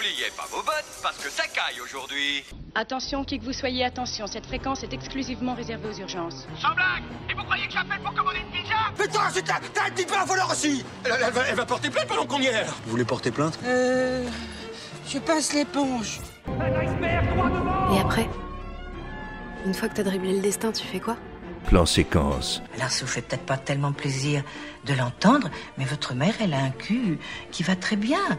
N'oubliez pas vos bottes, parce que ça caille aujourd'hui. Attention, qui que vous soyez, attention, cette fréquence est exclusivement réservée aux urgences. Sans blague Et vous croyez que j'appelle pour commander une pizza? Putain, c'est t'as t'as un petit peu un voleur aussi elle, elle va, elle va porter plainte pendant qu'on y est Vous voulez porter plainte? Euh. Je passe l'éponge. Et après? Une fois que t'as dribblé le destin, tu fais quoi? Plan séquence. Alors ça vous fait peut-être pas tellement plaisir de l'entendre, mais votre mère, elle a un cul qui va très bien.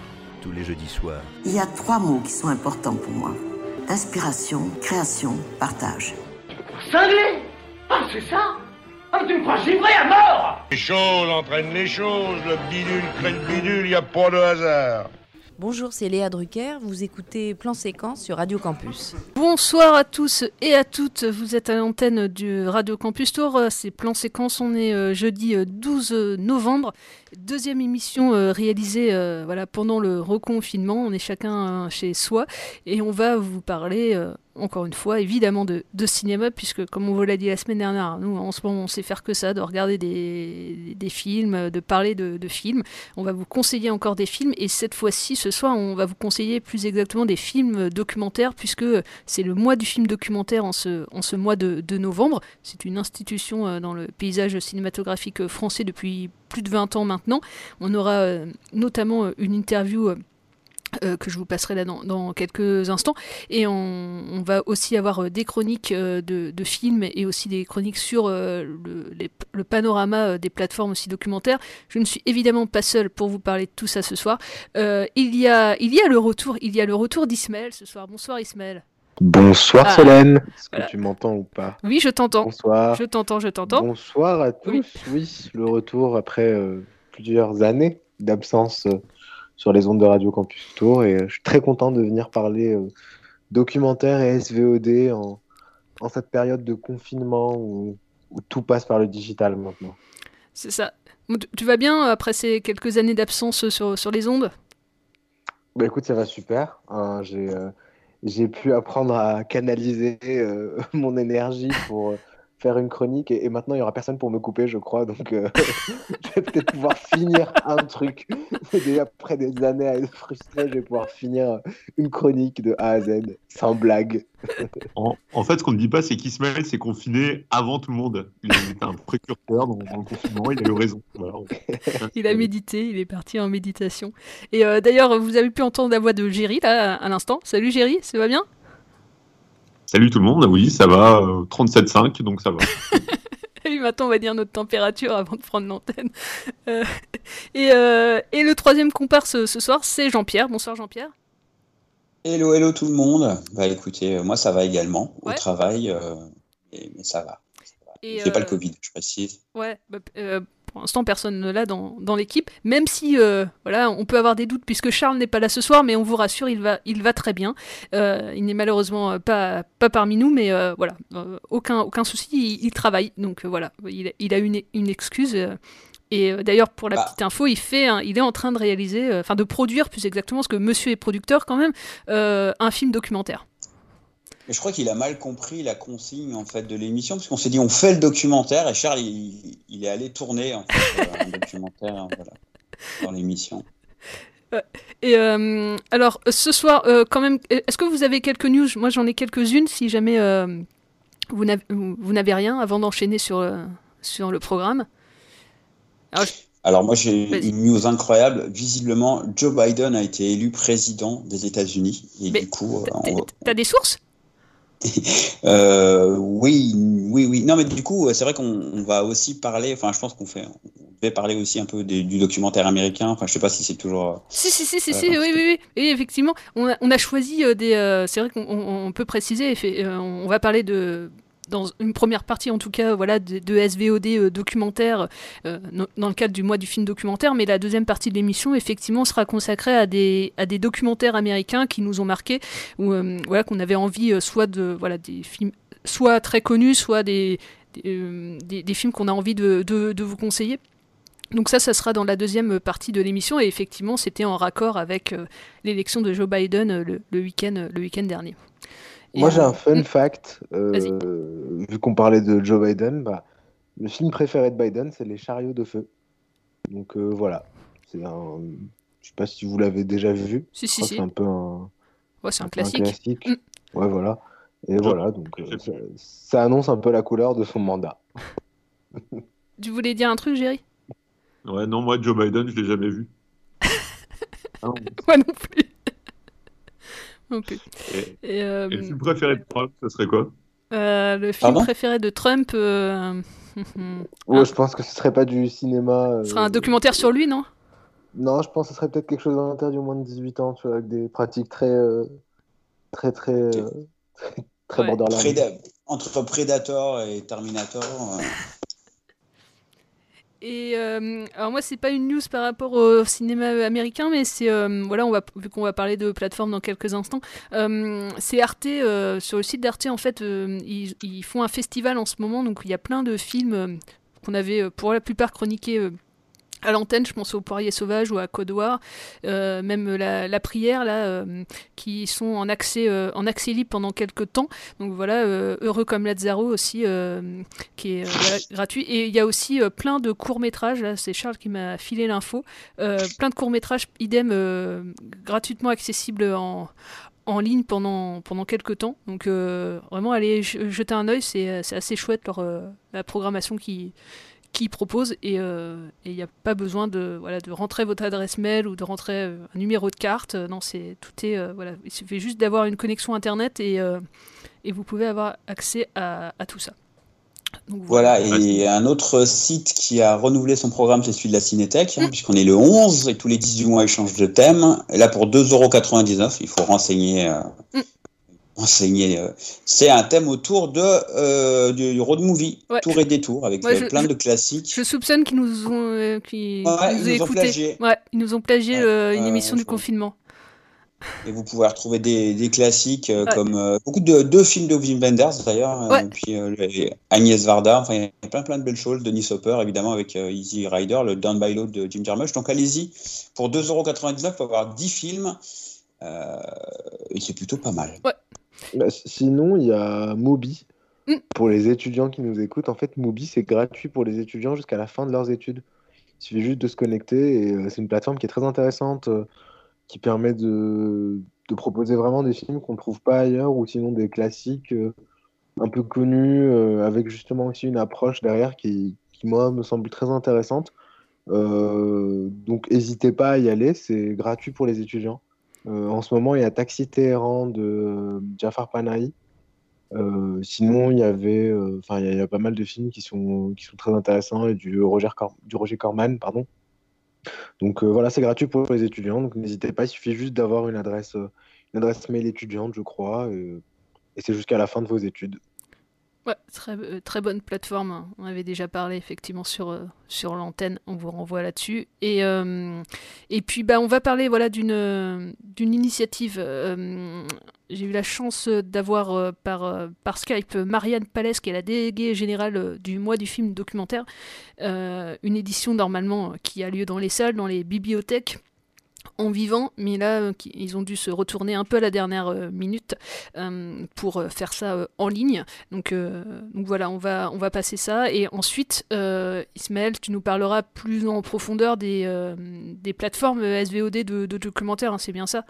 Tous les jeudis soirs. Il y a trois mots qui sont importants pour moi. Inspiration, création, partage. Cinglé Ah, c'est ça Ah, tu me crois givré à mort Les choses entraînent les choses. Le bidule crée le bidule, y a pas de hasard. Bonjour, c'est Léa Drucker. Vous écoutez Plan Séquence sur Radio Campus. Bonsoir à tous et à toutes. Vous êtes à l'antenne du Radio Campus Tour. C'est Plan Séquence. On est euh, jeudi euh, 12 novembre. Deuxième émission euh, réalisée euh, voilà, pendant le reconfinement. On est chacun euh, chez soi et on va vous parler. encore une fois, évidemment, de, de cinéma, puisque, comme on vous l'a dit la semaine dernière, nous, en ce moment, on sait faire que ça, de regarder des, des films, de parler de, de films. On va vous conseiller encore des films, et cette fois-ci, ce soir, on va vous conseiller plus exactement des films documentaires, puisque c'est le mois du film documentaire en ce, en ce mois de, de novembre. C'est une institution dans le paysage cinématographique français depuis plus de 20 ans maintenant. On aura euh, notamment euh, une interview. euh, que je vous passerai là dans, dans quelques instants. Et on, on va aussi avoir des chroniques euh, de, de films et aussi des chroniques sur euh, le, les- le panorama des plateformes aussi documentaires. Je ne suis évidemment pas seule pour vous parler de tout ça ce soir. Il, y a, il y a le retour, il y a le retour d'Ismaël ce soir. Bonsoir Ismaël. Bonsoir Ah. Solène. Est-ce que tu m'entends ou pas? Oui, je t'entends. Bonsoir. Je t'entends, je t'entends. Bonsoir à tous. Oui, le retour après plusieurs années d'absence euh, sur les ondes de Radio Campus Tour et euh, je suis très content de venir parler euh, documentaire et SVOD en, en cette période de confinement où, où tout passe par le digital maintenant. C'est ça. Tu- vas bien après ces quelques années d'absence sur, sur les ondes? Bah écoute, ça va super. hein, j'ai euh, pu apprendre à canaliser euh, mon énergie pour faire une chronique et, et maintenant il y aura personne pour me couper, je crois. Donc euh, je vais peut-être pouvoir finir un truc. Et après des années à être frustré, je vais pouvoir finir une chronique de A à Z, sans blague. En, en fait, ce qu'on ne dit pas, c'est qu'Ismaël s'est confiné avant tout le monde. Il était un précurseur dans, dans le confinement, il a eu raison. Voilà. Il a médité, il est parti en méditation. Et euh, d'ailleurs, vous avez pu entendre la voix de Géry là à l'instant. Salut Géry, ça va bien? Salut tout le monde, oui, ça va, euh, 37,5, donc ça va. Et maintenant, on va dire notre température avant de prendre l'antenne. Euh, et, euh, et le troisième comparse ce soir, c'est Jean-Pierre. Bonsoir Jean-Pierre. Hello, hello tout le monde. Bah écoutez, euh, moi ça va également au travail, euh, et- mais ça va. Et, C'est pas euh, le Covid, je précise. Ouais, bah, euh, pour l'instant, personne ne l'a dans, dans l'équipe, même si euh, voilà, on peut avoir des doutes puisque Charles n'est pas là ce soir, mais on vous rassure, il va, il va très bien. Euh, il n'est malheureusement euh, pas, pas parmi nous, mais euh, voilà, aucun, aucun souci, il, il travaille, donc voilà, il, il a une, une excuse. et d'ailleurs, pour la Bah. petite info, il, fait un- il est en train de réaliser, enfin de produire plus exactement, parce que monsieur est producteur quand même, un film documentaire. Je crois qu'il a mal compris la consigne en fait de l'émission, parce qu'on s'est dit on fait le documentaire et Charles il, il est allé tourner en fait, euh, un documentaire hein, voilà, dans l'émission. Et euh, alors, ce soir, euh, quand même, est-ce que vous avez quelques news? Moi, j'en ai quelques-unes, si jamais euh, vous n'avez rien, avant d'enchaîner sur, euh, sur le programme. Alors, je- Alors moi j'ai une news incroyable. Visiblement, Joe Biden a été élu président des États-Unis et Mais du coup, euh, on T'as des sources? Euh, oui, oui, oui. Non, mais du coup, c'est vrai qu'on on va aussi parler. Enfin, je pense qu'on fait, on devait parler aussi un peu des- du documentaire américain. Enfin, je sais pas si c'est toujours. euh, Si, si, si, si, euh, si, oui, oui, oui, oui, effectivement. On a, on a choisi euh, des. euh, c'est vrai qu'on on- on peut préciser, euh, on va parler de, dans une première partie en tout cas voilà de, SVOD euh, documentaire euh, dans le cadre du mois du film documentaire. Mais la deuxième partie de l'émission effectivement sera consacrée à des des documentaires américains qui nous ont marqués ou euh, voilà qu'on avait envie soit de voilà des films soit très connus soit des des, films qu'on a envie de, vous conseiller. Donc ça, ça sera dans la deuxième partie de l'émission. Et effectivement, c'était en raccord avec l'élection de Joe Biden le, le week-end dernier. Moi, j'ai un fun fact. euh, Vas-y. vu qu'on parlait de Joe Biden, bah, le film préféré de Biden, c'est Les Chariots de Feu. Donc euh, voilà. C'est un. Je sais pas si vous l'avez déjà vu. Si, si. C'est un peu un. Ouais, c'est un classique. classique. Mm. Ouais, voilà. Et voilà, donc euh, ça, ça annonce un peu la couleur de son mandat. Tu voulais dire un truc, Géry Ouais, non, moi, Joe Biden, je l'ai jamais vu. Moi non plus. Et, Et, euh, et le film préféré de Trump, ça serait quoi? Euh, le film Pardon? préféré de Trump euh, Ouais, je pense que ce serait pas du cinéma. euh, ce sera un documentaire sur lui, non? Non, je pense que ce serait peut-être quelque chose d'interdit aux moins de 18 ans, tu vois, avec des pratiques très. euh, très, très. euh, très, très Ouais. borderline. Préda- Entre Predator et Terminator. Et euh, alors moi c'est pas une news par rapport au cinéma américain mais c'est euh, voilà on va vu qu'on va parler de plateforme dans quelques instants euh, c'est Arte sur le site d'Arte en fait ils, font un festival en ce moment donc il y a plein de films qu'on avait pour la plupart chroniqués à l'antenne, je pense au Poirier Sauvage ou à Codoir, euh, même la, la prière là, euh, qui sont en accès euh, en accès libre pendant quelques temps. Donc voilà, euh, heureux comme Lazaro aussi, qui est gratuit. Et il y a aussi plein de courts métrages. Là, c'est Charles qui m'a filé l'info. Plein de courts métrages, idem, gratuitement accessibles en en ligne pendant, pendant quelques temps. Donc vraiment, allez jeter un œil, c'est assez chouette leur, la programmation qui qui propose et euh, il n'y a pas besoin de voilà de rentrer votre adresse mail ou de rentrer euh, un numéro de carte Euh, non c'est tout est euh, voilà il suffit juste d'avoir une connexion internet et euh, et vous pouvez avoir accès à, à tout ça Donc, Voilà, et un autre site qui a renouvelé son programme, c'est celui de la Cinétech, hein, puisqu'on est le 11 et tous les 18 mois, ils changent de thème. Et là, pour 2,99€, il faut renseigner. euh, euh, c'est un thème autour de, euh, du road movie, Ouais. tour et détour, avec Ouais, euh, je- plein de classiques. je soupçonne qu'ils nous ont euh, Ouais, nous ont plagié. ouais ils nous ont plagié euh, une ouais, émission ouais, du confinement Et vous pouvez retrouver des, des classiques Ouais. comme beaucoup de deux films de Wim Wenders d'ailleurs, Ouais. et puis Agnès Varda, enfin il y a plein plein de belles choses, Denis Hopper évidemment avec Easy Rider, le Down by Law de Jim Jarmusch. Donc allez-y, pour 2,99€, pour avoir 10 films, et c'est plutôt pas mal. Bah, sinon, il y a Mubi. Mm. Pour les étudiants qui nous écoutent, en fait, Mubi, c'est gratuit pour les étudiants jusqu'à la fin de leurs études. Il suffit juste de se connecter et euh, c'est une plateforme qui est très intéressante, euh, qui permet de, de proposer vraiment des films qu'on ne trouve pas ailleurs ou sinon des classiques euh, un peu connus, avec justement aussi une approche derrière qui, qui, moi, me semble très intéressante. Donc, n'hésitez pas à y aller, c'est gratuit pour les étudiants. Euh, en ce moment, il y a Taxi Téhéran de Jafar Panahi. Euh, sinon, il y avait, euh, enfin, il y, a- pas mal de films qui sont, qui sont très intéressants et du Roger, Cor- du Roger Corman, pardon. Donc euh, voilà, c'est gratuit pour les étudiants. Donc n'hésitez pas, il suffit juste d'avoir une adresse, euh, une adresse mail étudiante, je crois, et c'est jusqu'à la fin de vos études. Ouais, très, euh, très bonne plateforme. hein. On avait déjà parlé effectivement sur, euh, sur l'antenne. On vous renvoie là-dessus. Et, euh, et puis, bah, on va parler voilà, d'une d'une initiative. J'ai eu la chance d'avoir par, par Skype Marianne Palès, qui est la déléguée générale du mois du film documentaire. Une édition normalement qui a lieu dans les salles, dans les bibliothèques en vivant, mais là, euh, ils ont dû se retourner un peu à la dernière euh, minute euh, pour faire ça en ligne. Donc, voilà, on va, on va passer ça. Et ensuite, Ismaël, tu nous parleras plus en profondeur des, des plateformes SVOD de, documentaires, hein, c'est bien ça?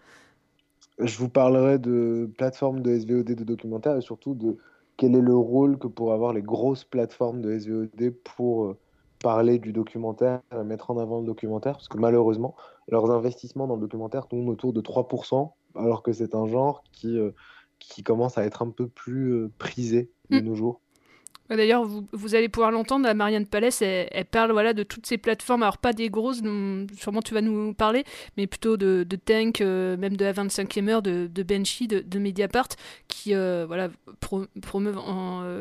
Je vous parlerai de plateformes de SVOD de documentaires et surtout de quel est le rôle que pourraient avoir les grosses plateformes de SVOD pour parler du documentaire et mettre en avant le documentaire, parce que malheureusement, leurs investissements dans le documentaire tournent autour de 3%, alors que c'est un genre qui, euh, qui commence à être un peu plus euh, prisé de nos jours. D'ailleurs, vous, allez pouvoir l'entendre, Marianne Palès, elle, parle voilà, de toutes ces plateformes, alors pas des grosses, sûrement tu vas nous parler, mais plutôt de, de Tank, euh, même de la 25e heure, de, de Benchy, de, Mediapart, qui euh, voilà, promeuvent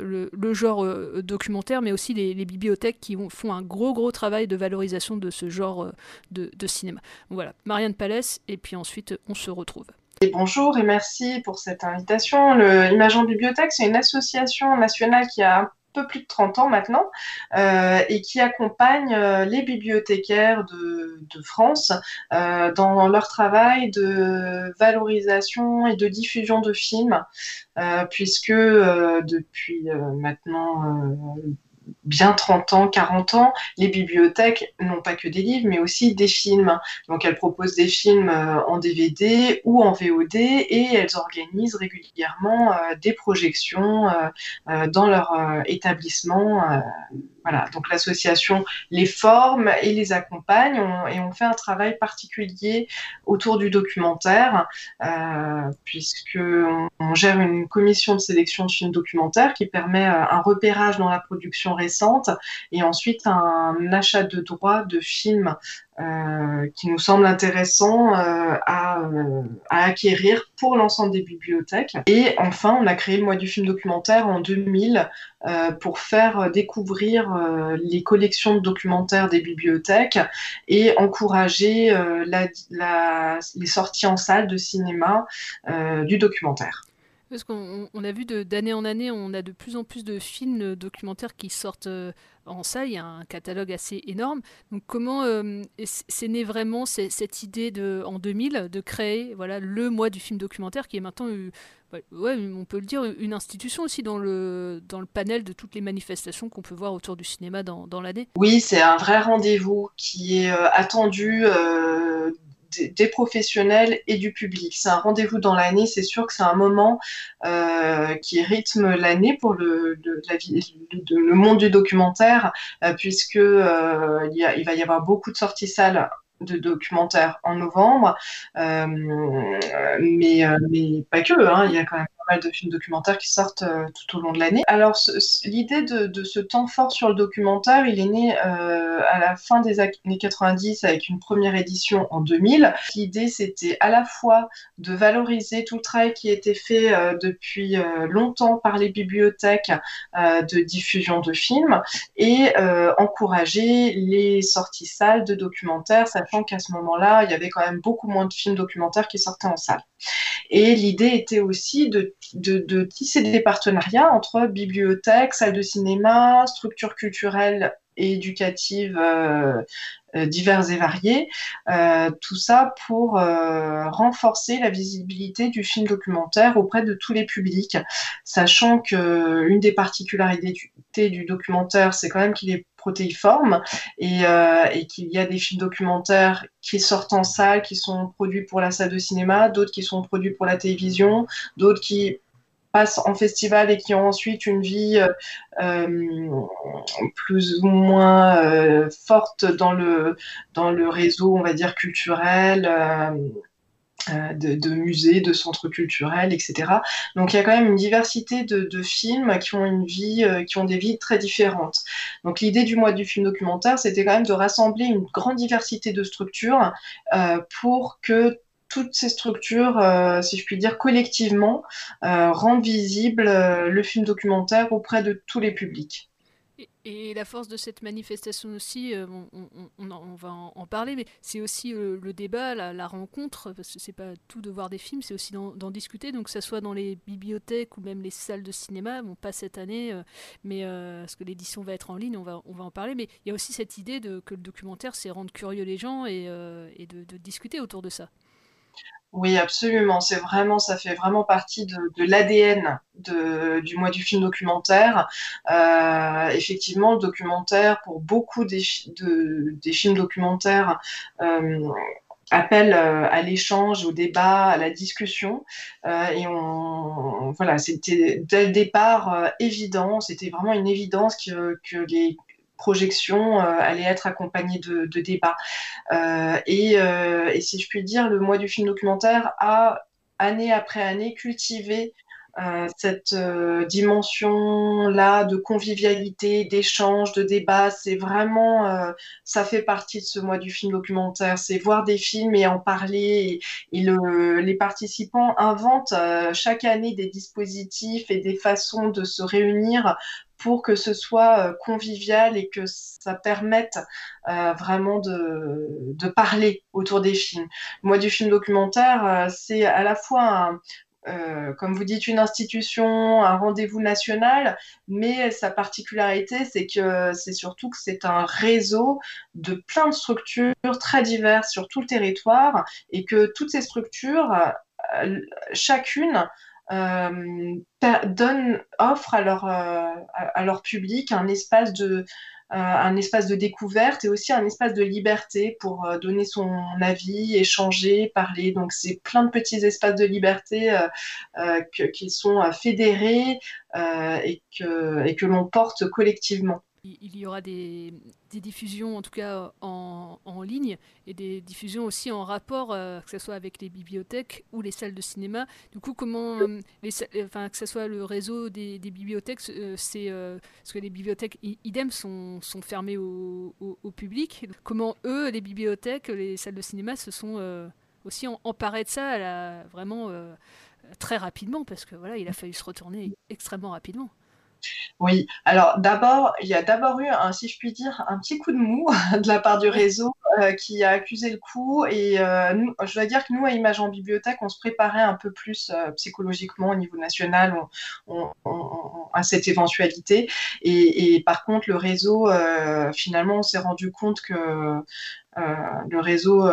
le, le, genre documentaire, mais aussi les, bibliothèques qui font un gros gros travail de valorisation de ce genre de, de cinéma. Voilà, Marianne Palès, et puis ensuite on se retrouve. bonjour et merci pour cette invitation. Le Image en Bibliothèque, c'est une association nationale qui a peu plus de 30 ans maintenant euh, et qui accompagne euh, les bibliothécaires de, France euh, dans leur travail de valorisation et de diffusion de films, puisque depuis maintenant bien 30 ans, 40 ans, les bibliothèques n'ont pas que des livres, mais aussi des films. Donc elles proposent des films euh, en DVD ou en VOD et elles organisent régulièrement euh, des projections euh, dans leur établissement voilà, donc l'association les forme et les accompagne. Et on fait un travail particulier autour du documentaire euh, puisque on, gère une commission de sélection de films documentaires qui permet euh, un repérage dans la production récente et ensuite un achat de droits de films qui nous semble intéressant euh, à, euh, à, acquérir pour l'ensemble des bibliothèques. Et enfin, on a créé le mois du film documentaire en 2000 pour faire découvrir les collections de documentaires des bibliothèques et encourager la, la, les sorties en salle de cinéma du documentaire. Parce qu'on a vu d'année en année, on a de plus en plus de films documentaires qui sortent en salle. Il y a un catalogue assez énorme. Donc comment euh, c'est né vraiment cette idée en 2000 de créer le mois du film documentaire qui est maintenant, euh, on peut le dire, une institution aussi dans le, panel de toutes les manifestations qu'on peut voir autour du cinéma dans, l'année? Oui, c'est un vrai rendez-vous qui est euh, attendu des, professionnels et du public. C'est un rendez-vous dans l'année, c'est sûr que c'est un moment euh, qui rythme l'année pour le, monde du documentaire, euh, puisque euh, il, va y avoir beaucoup de sorties salles de documentaires en novembre, mais, euh, mais pas que, hein, il y a quand même de films documentaires qui sortent euh, tout au long de l'année. Alors, l'idée de, ce temps fort sur le documentaire, il est né euh, à la fin des années 90 avec une première édition en 2000. L'idée, c'était à la fois de valoriser tout le travail qui a été fait euh, depuis longtemps par les bibliothèques de diffusion de films et encourager les sorties salles de documentaires, sachant qu'à ce moment-là, il y avait quand même beaucoup moins de films documentaires qui sortaient en salle. Et l'idée était aussi de de, tisser des partenariats entre bibliothèques, salles de cinéma, structures culturelles et éducatives euh, euh, diverses et variées, euh, tout ça pour renforcer la visibilité du film documentaire auprès de tous les publics, sachant que une des particularités du documentaire, c'est quand même qu'il est protéiforme et, et qu'il y a des films documentaires qui sortent en salle, qui sont produits pour la salle de cinéma, d'autres qui sont produits pour la télévision, d'autres qui passent en festival et qui ont ensuite une vie euh, euh, plus ou moins euh, forte dans le, dans le réseau, on va dire, culturel. De, de, musées, de centres culturels, etc. Donc il y a quand même une diversité de, films qui ont une vie, qui ont des vies très différentes. Donc l'idée du mois du film documentaire, c'était quand même de rassembler une grande diversité de structures pour que toutes ces structures, euh, si je puis dire, collectivement, euh, rendent visible euh, le film documentaire auprès de tous les publics. Et, la force de cette manifestation aussi, on, va en, parler, mais c'est aussi le débat, la, rencontre, parce que c'est pas tout de voir des films, c'est aussi d'en discuter, donc que ce soit dans les bibliothèques ou même les salles de cinéma, bon pas cette année, mais parce que l'édition va être en ligne, on va, on va en parler, mais il y a aussi cette idée de, que le documentaire, c'est rendre curieux les gens et de discuter autour de ça. Oui, absolument. C'est vraiment, ça fait vraiment partie de, l'ADN du mois du film documentaire. Euh, effectivement, le documentaire, pour beaucoup des, films documentaires, euh, appelle euh, à l'échange, au débat, à la discussion. et on, voilà, c'était dès le départ évident, c'était vraiment une évidence que les projection euh, allait être accompagnée de, débats. Euh, euh, et, si je puis dire, le mois du film documentaire a, année après année, cultivé cette dimension-là de convivialité, d'échange, de débat, c'est vraiment, ça fait partie de ce mois du film documentaire. C'est voir des films et en parler. Et, les participants inventent chaque année des dispositifs et des façons de se réunir pour que ce soit euh, convivial et que ça permette euh, vraiment de, parler autour des films. Moi, du film documentaire, euh, c'est à la fois comme vous dites, une institution, un rendez-vous national, mais sa particularité, c'est que c'est surtout que c'est un réseau de plein de structures très diverses sur tout le territoire et que toutes ces structures, chacune, euh, donne, offre à leur, euh, à leur public un espace de, euh, un espace de découverte et aussi un espace de liberté pour donner son avis, échanger, parler. Donc c'est plein de petits espaces de liberté qui sont fédérés et que l'on porte collectivement il y aura des, diffusions, en tout cas en, ligne, et des diffusions aussi en rapport, euh, que ce soit avec les bibliothèques ou les salles de cinéma. Du coup, comment, euh, les, enfin, que ce soit le réseau des, bibliothèques, euh, c'est parce que les bibliothèques, idem, sont, fermées au, public. Comment eux, les bibliothèques, les salles de cinéma, se sont aussi emparés de ça, vraiment très rapidement, parce que voilà, il a fallu se retourner extrêmement rapidement. Oui, alors d'abord, il y a d'abord eu, un, si je puis dire, un petit coup de mou de la part du réseau euh, qui a accusé le coup. Et euh, je dois dire que nous, à Image en Bibliothèque, on se préparait un peu plus euh, psychologiquement au niveau national à cette éventualité. Et, par contre, le réseau, finalement, on s'est rendu compte que le réseau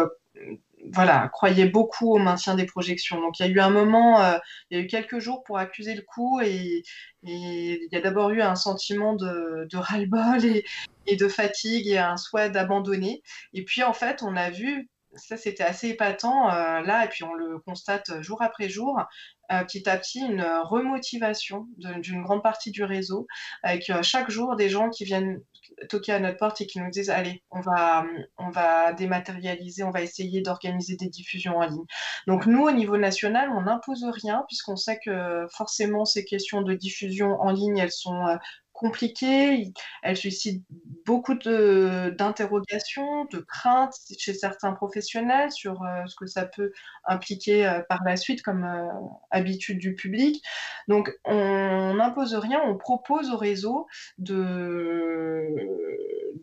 voilà, croyait beaucoup au maintien des projections. Donc il y a eu un moment, euh, il y a eu quelques jours pour accuser le coup et, il y a d'abord eu un sentiment de, ras-le-bol et, de fatigue et un souhait d'abandonner. Et puis en fait, on a vu, ça c'était assez épatant euh, là, et puis on le constate jour après jour, euh, petit à petit une remotivation d'une grande partie du réseau, avec chaque jour des gens qui viennent toquer à notre porte et qui nous disent allez, on va, on va dématérialiser, on va essayer d'organiser des diffusions en ligne. Donc nous, au niveau national, on n'impose rien puisqu'on sait que forcément ces questions de diffusion en ligne, elles sont euh, compliquée, elle suscite beaucoup d'interrogations, de, craintes chez certains professionnels sur euh, ce que ça peut impliquer euh, par la suite comme euh, habitude du public. Donc on n'impose rien, on propose au réseau de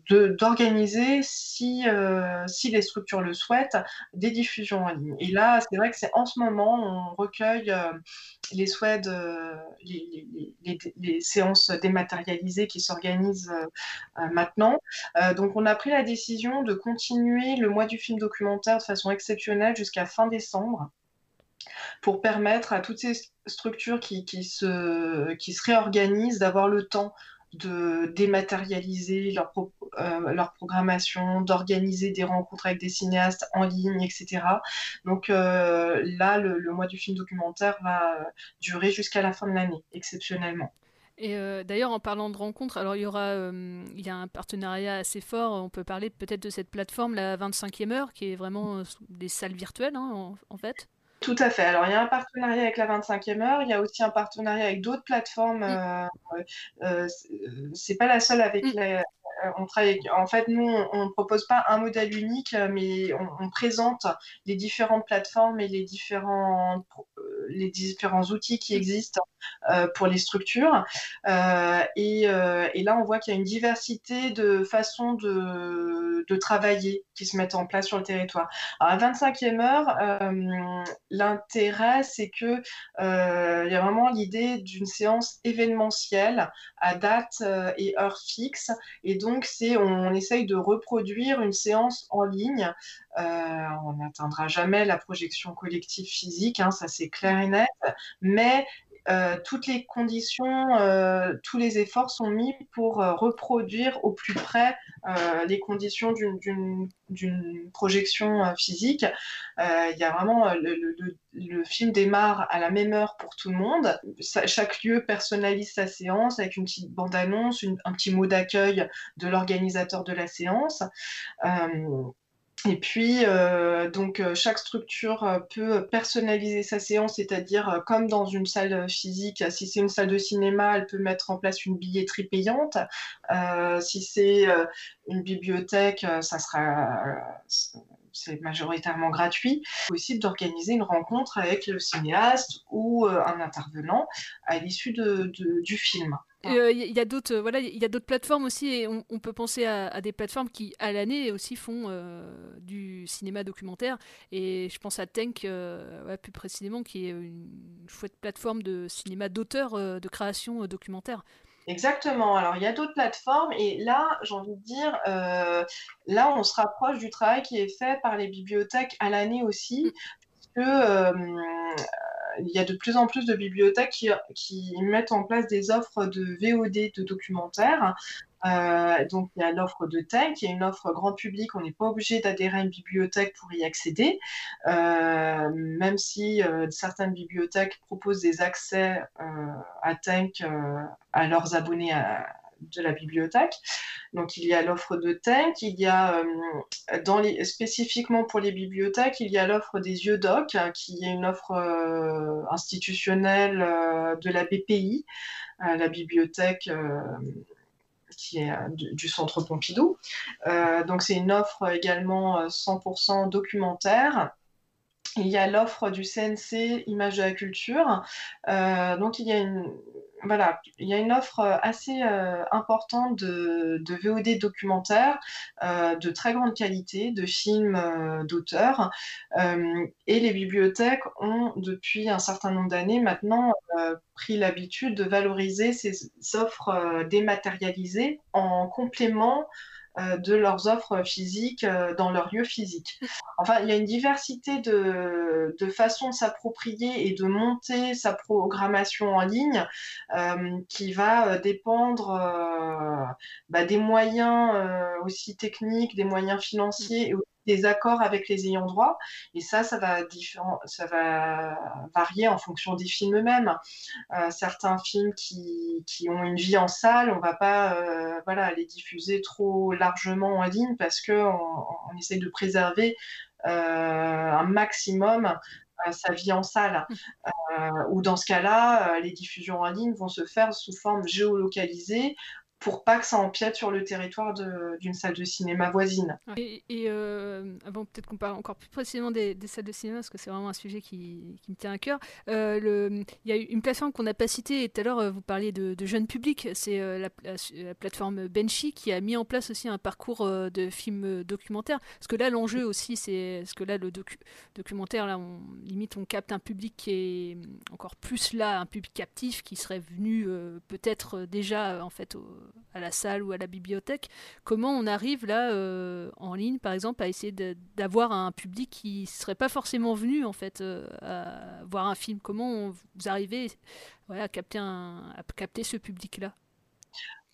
d'organiser, si, si les structures le souhaitent, des diffusions en ligne. Et là, c'est vrai que c'est en ce moment, on recueille les souhaits, les, les, les, séances dématérialisées qui s'organisent euh, euh, maintenant. Euh, donc, on a pris la décision de continuer le mois du film documentaire de façon exceptionnelle jusqu'à fin décembre pour permettre à toutes ces structures qui, qui, se, qui se réorganisent d'avoir le temps de dématérialiser leur, euh, leur programmation, d'organiser des rencontres avec des cinéastes en ligne, etc. Donc euh, là, le, mois du film documentaire va durer jusqu'à la fin de l'année, exceptionnellement. Et euh, d'ailleurs, en parlant de rencontres, alors il y aura, il y a un partenariat assez fort. On peut parler peut-être de cette plateforme, la 25e heure, qui est vraiment des salles virtuelles, hein, en, fait. Tout à fait. Alors, il y a un partenariat avec la 25e heure. Il y a aussi un partenariat avec d'autres plateformes. Mm. Euh, c'est pas la seule avec mm. Euh, on travaille, en fait, nous, on ne propose pas un modèle unique, euh, mais on, présente les différentes plateformes et les différents, euh, les différents outils qui existent pour les structures. et, là, on voit qu'il y a une diversité de façons de, travailler qui se mettent en place sur le territoire. à 25e heure, l'intérêt, c'est que il y a vraiment l'idée d'une séance événementielle à date et heure fixe. Et donc, c'est on, essaye de reproduire une séance en ligne. Euh, on n'atteindra jamais la projection collective physique, hein, ça c'est clair et net, mais euh, toutes les conditions, euh, tous les efforts sont mis pour reproduire au plus près les conditions d'une projection physique. Il y a vraiment le, film démarre à la même heure pour tout le monde. chaque lieu personnalise sa séance avec une petite bande-annonce, un petit mot d'accueil de l'organisateur de la séance. Et puis, euh, donc, euh, chaque structure euh, peut personnaliser sa séance, c'est-à-dire comme dans une salle physique, si c'est une salle de cinéma, elle peut mettre en place une billetterie payante. si c'est une bibliothèque, ça sera c'est majoritairement gratuit. Possible d'organiser une rencontre avec le cinéaste ou un intervenant à l'issue de, du film. Il euh, y a d'autres, euh, voilà, il y a d'autres plateformes aussi, et on, peut penser à, des plateformes qui, à l'année, aussi font euh, du cinéma documentaire. Et je pense à Tank, plus précisément, qui est une chouette plateforme de cinéma d'auteur, de création documentaire. Exactement. Alors, il y a d'autres plateformes et là, j'ai envie de dire, là, on se rapproche du travail qui est fait par les bibliothèques à l'année aussi, mm. Il y a de plus en plus de bibliothèques qui, mettent en place des offres de VOD de documentaires. Euh, donc il y a l'offre de Tank, qui est une offre grand public, on n'est pas obligé d'adhérer à une bibliothèque pour y accéder, euh, même si euh, certaines bibliothèques proposent des accès à Tank à leurs abonnés de la bibliothèque. Donc il y a l'offre de Tank, il y a euh, dans les, spécifiquement pour les bibliothèques, il y a l'offre des yeux doc, hein, qui est une offre euh, institutionnelle euh, de la BPI, la bibliothèque qui est du, centre Pompidou. donc c'est une offre également 100% documentaire. Il y a l'offre du CNC Image de la culture. donc il y a une, voilà, il y a une offre euh, assez euh, importante de, VOD documentaires euh, de très grande qualité, de films d'auteurs. et les bibliothèques ont, depuis un certain nombre d'années maintenant, pris l'habitude de valoriser ces offres dématérialisées en complément euh, de leurs offres physiques euh, dans leur lieu physique. Enfin, il y a une diversité de, de façons de s'approprier et de monter sa programmation en ligne euh, qui va dépendre bah, des moyens aussi techniques, des moyens financiers et des accords avec les ayants droit. Et ça, ça va, ça va varier en fonction des films eux-mêmes. Euh, certains films qui, qui, ont une vie en salle, on va pas euh, voilà, les diffuser trop largement en ligne parce qu'on on essaie de préserver euh, un maximum sa vie en salle. ou dans ce cas-là, les diffusions en ligne vont se faire sous forme géolocalisée pour pas que ça empiète sur le territoire d'une salle de cinéma voisine. Et, euh, avant peut-être qu'on parle encore plus précisément des, salles de cinéma, parce que c'est vraiment un sujet qui, qui, me tient à cœur, euh, il y a une plateforme qu'on n'a pas citée, et tout à l'heure euh, vous parliez de, jeunes publics, c'est la, plateforme Benchy qui a mis en place aussi un parcours de films documentaires, parce que là l'enjeu aussi, c'est ce que là le documentaire, là on limite on capte un public qui est encore plus là, un public captif qui serait venu peut-être déjà en fait au à la salle ou à la bibliothèque. Comment on arrive là euh, en ligne, par exemple, à essayer d'avoir un public qui ne serait pas forcément venu en fait euh, à voir un film? Comment vous arrivez à, capter à capter ce public-là?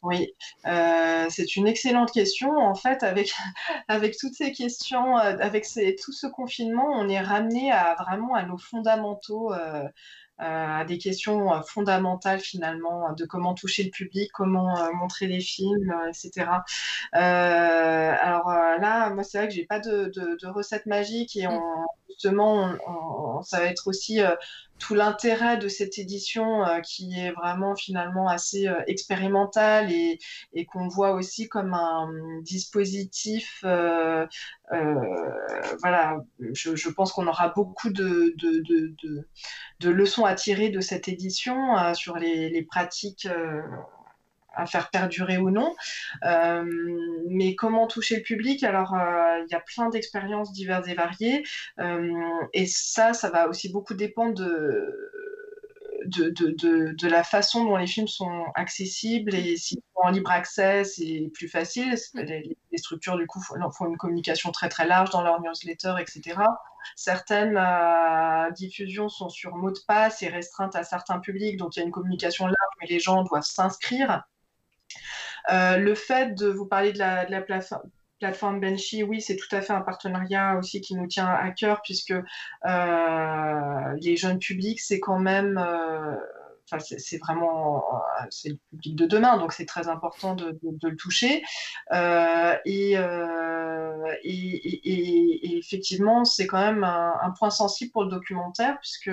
Oui, euh, c'est une excellente question. En fait, avec, avec toutes ces questions, avec tout ce confinement, on est ramené à vraiment à nos fondamentaux à des questions euh, fondamentales finalement de comment toucher le public, comment euh, montrer les films, etc. alors là, moi c'est vrai que j'ai pas de, de, de, recette magique et on, justement, on, ça va être aussi tout l'intérêt de cette édition qui est vraiment finalement assez expérimentale et, qu'on voit aussi comme un dispositif. voilà, je, pense qu'on aura beaucoup de, leçons à tirer de cette édition sur les pratiques à faire perdurer ou non. Euh, mais comment toucher le public? Alors, euh, il y a plein d'expériences diverses et variées. Euh, et ça, ça va aussi beaucoup dépendre de, de, de, de, la façon dont les films sont accessibles et s'ils sont en libre accès, c'est plus facile. Les, les, structures, du coup, font, une communication très très large dans leur newsletter, etc. Certaines diffusions sont sur mot de passe et restreintes à certains publics, donc il y a une communication large, mais les gens doivent s'inscrire. Euh, le fait de vous parler de la, la plateforme Benchy, oui, c'est tout à fait un partenariat aussi qui nous tient à cœur puisque euh, les jeunes publics, c'est quand même, euh, c'est vraiment c'est le public de demain, donc c'est très important de, le toucher. Et, et, effectivement, c'est quand même un, point sensible pour le documentaire, puisque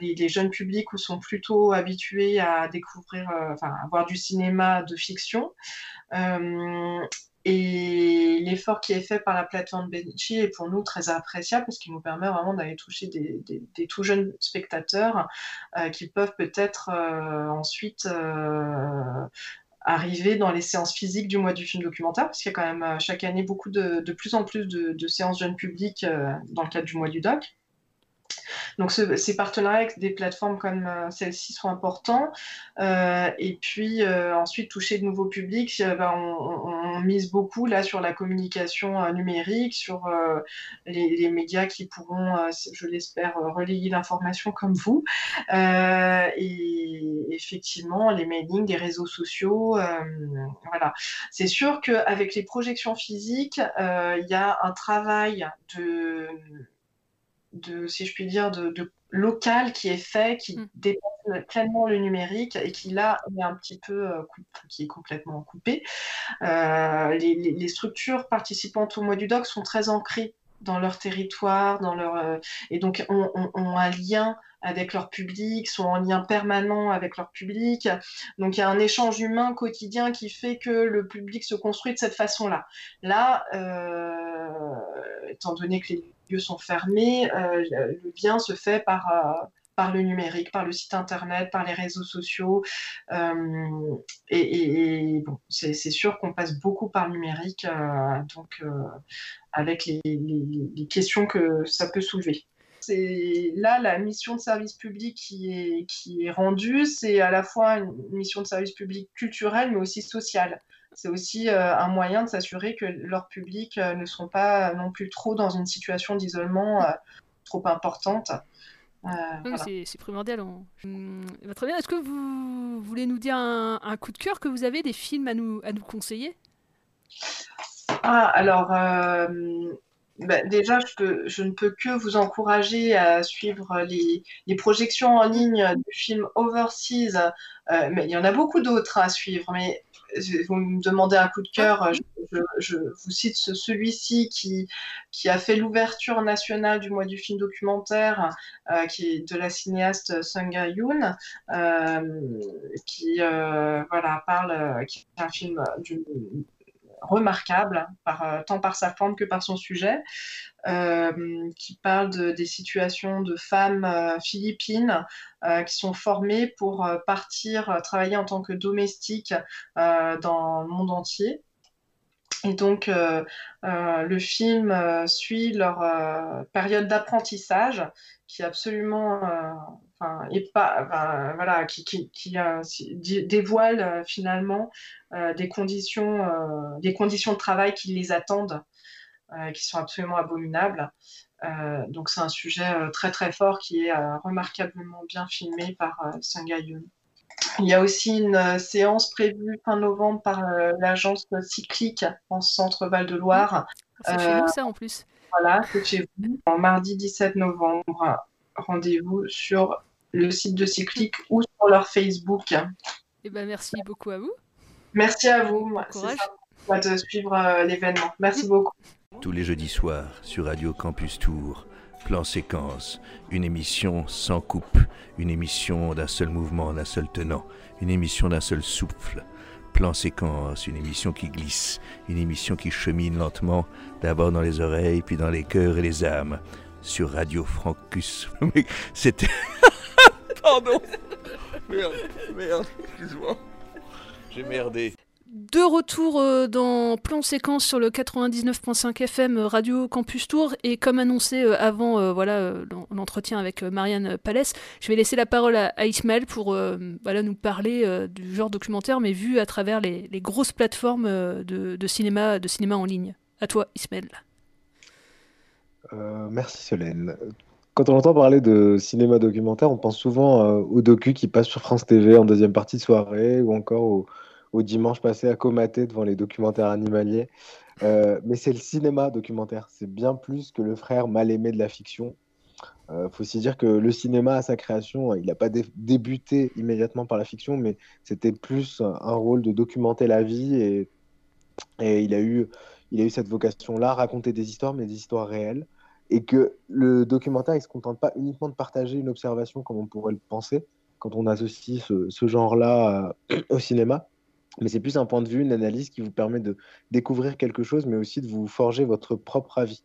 les, jeunes publics sont plutôt habitués à découvrir, enfin, à voir du cinéma de fiction. Et l'effort qui est fait par la plateforme Benchy est pour nous très appréciable parce qu'il nous permet vraiment d'aller toucher des, tout jeunes spectateurs euh, qui peuvent peut-être euh, ensuite euh, arriver dans les séances physiques du mois du film documentaire, parce qu'il y a quand même chaque année beaucoup de, plus en plus de, de séances jeunes publics dans le cadre du mois du doc. Donc ces partenariats avec des plateformes comme euh, celle-ci sont importants. Euh, et puis euh, ensuite toucher de nouveaux publics, ben, on, mise beaucoup là sur la communication numérique, sur les, médias qui pourront, je l'espère, relayer l'information comme vous. et effectivement, les mailings, des réseaux sociaux, voilà. C'est sûr qu'avec les projections physiques, il y a un travail de de, si je puis dire, de, local qui est fait, qui mm. dépasse pleinement le numérique et qui là est un petit peu, euh, qui est complètement coupé. Euh, les, structures participantes au mois du doc sont très ancrées dans leur territoire, dans leur euh, et donc ont, un lien avec leur public, sont en lien permanent avec leur public. Donc il y a un échange humain quotidien qui fait que le public se construit de cette façon-là. Là, étant donné que les lieux sont fermés, euh, le bien se fait par, euh, par le numérique, par le site internet, par les réseaux sociaux. Euh, et, bon, c'est sûr qu'on passe beaucoup par le numérique, donc avec les, questions que ça peut soulever. C'est là la mission de service public qui est, qui est rendue, c'est à la fois une mission de service public culturel, mais aussi social c'est aussi euh, un moyen de s'assurer que leurs publics euh, ne sont pas non plus trop dans une situation d'isolement euh, trop importante. C'est primordial. Bah, très bien. Est-ce que vous voulez nous dire un, coup de cœur que vous avez, des films à nous, à nous conseiller? Ah, alors, bah, déjà, je, je, ne peux que vous encourager à suivre les, les projections en ligne du film Overseas. mais il y en a beaucoup d'autres à suivre. Mais vous me demandez un coup de cœur, je, vous cite celui-ci qui, qui a fait l'ouverture nationale du mois du film documentaire, euh, qui est de la cinéaste Sung Yoon, euh, qui euh, voilà, parle, qui est un film remarquable, par, tant par sa forme que par son sujet. Euh, qui parle de, des situations de femmes euh, philippines euh, qui sont formées pour partir travailler en tant que domestiques dans le monde entier. Et donc, le film suit leur période d'apprentissage qui est absolument, enfin, et pas, voilà, qui, qui, qui dévoile finalement des conditions, des conditions de travail qui les attendent euh, qui sont absolument abominables. Euh, donc c'est un sujet euh, très très fort qui est remarquablement bien filmé par Yoon. Il y a aussi une séance prévue fin novembre par l'agence cyclique en centre Val-de-Loire. C'est chez nous ça en plus. Voilà, c'est chez vous. En mardi 17 novembre, rendez-vous sur le site de Cyclique ou sur leur Facebook. Eh ben, merci beaucoup à vous. Merci à vous. C'est de suivre l'événement. Merci beaucoup. Tous les jeudis soirs sur Radio Campus Tour, plan séquence, une émission sans coupe, une émission d'un seul mouvement, d'un seul tenant, une émission d'un seul souffle. Plan séquence, une émission qui glisse, une émission qui chemine lentement, d'abord dans les oreilles, puis dans les cœurs et les âmes. Sur Radio Francus. C'était. Pardon Merde, merde, excuse-moi. J'ai merdé de retour euh, dans plan séquence sur le 99.5 FM euh, Radio Campus Tour et comme annoncé euh, avant voilà l'entretien avec Marianne Palès, je vais laisser la parole à, Ismaël pour voilà, nous parler du genre documentaire mais vu à travers les, grosses plateformes de, cinéma, de cinéma en ligne. À toi Ismaël. Merci Solène. Quand on entend parler de cinéma documentaire, on pense souvent aux docu qui passent sur France TV en deuxième partie de soirée ou encore au au dimanche passé à comater devant les documentaires animaliers. Euh, mais c'est le cinéma documentaire. C'est bien plus que le frère mal aimé de la fiction. Il faut aussi dire que le cinéma, à sa création, il n'a pas dé débuté immédiatement par la fiction, mais c'était plus un rôle de documenter la vie et, il a eu cette vocation-là, raconter des histoires, mais des histoires réelles. Et que le documentaire, ne se contente pas uniquement de partager une observation comme on pourrait le penser quand on associe ce, genre-là au cinéma, mais c'est plus un point de vue, une analyse qui vous permet de découvrir quelque chose, mais aussi de vous forger votre propre avis.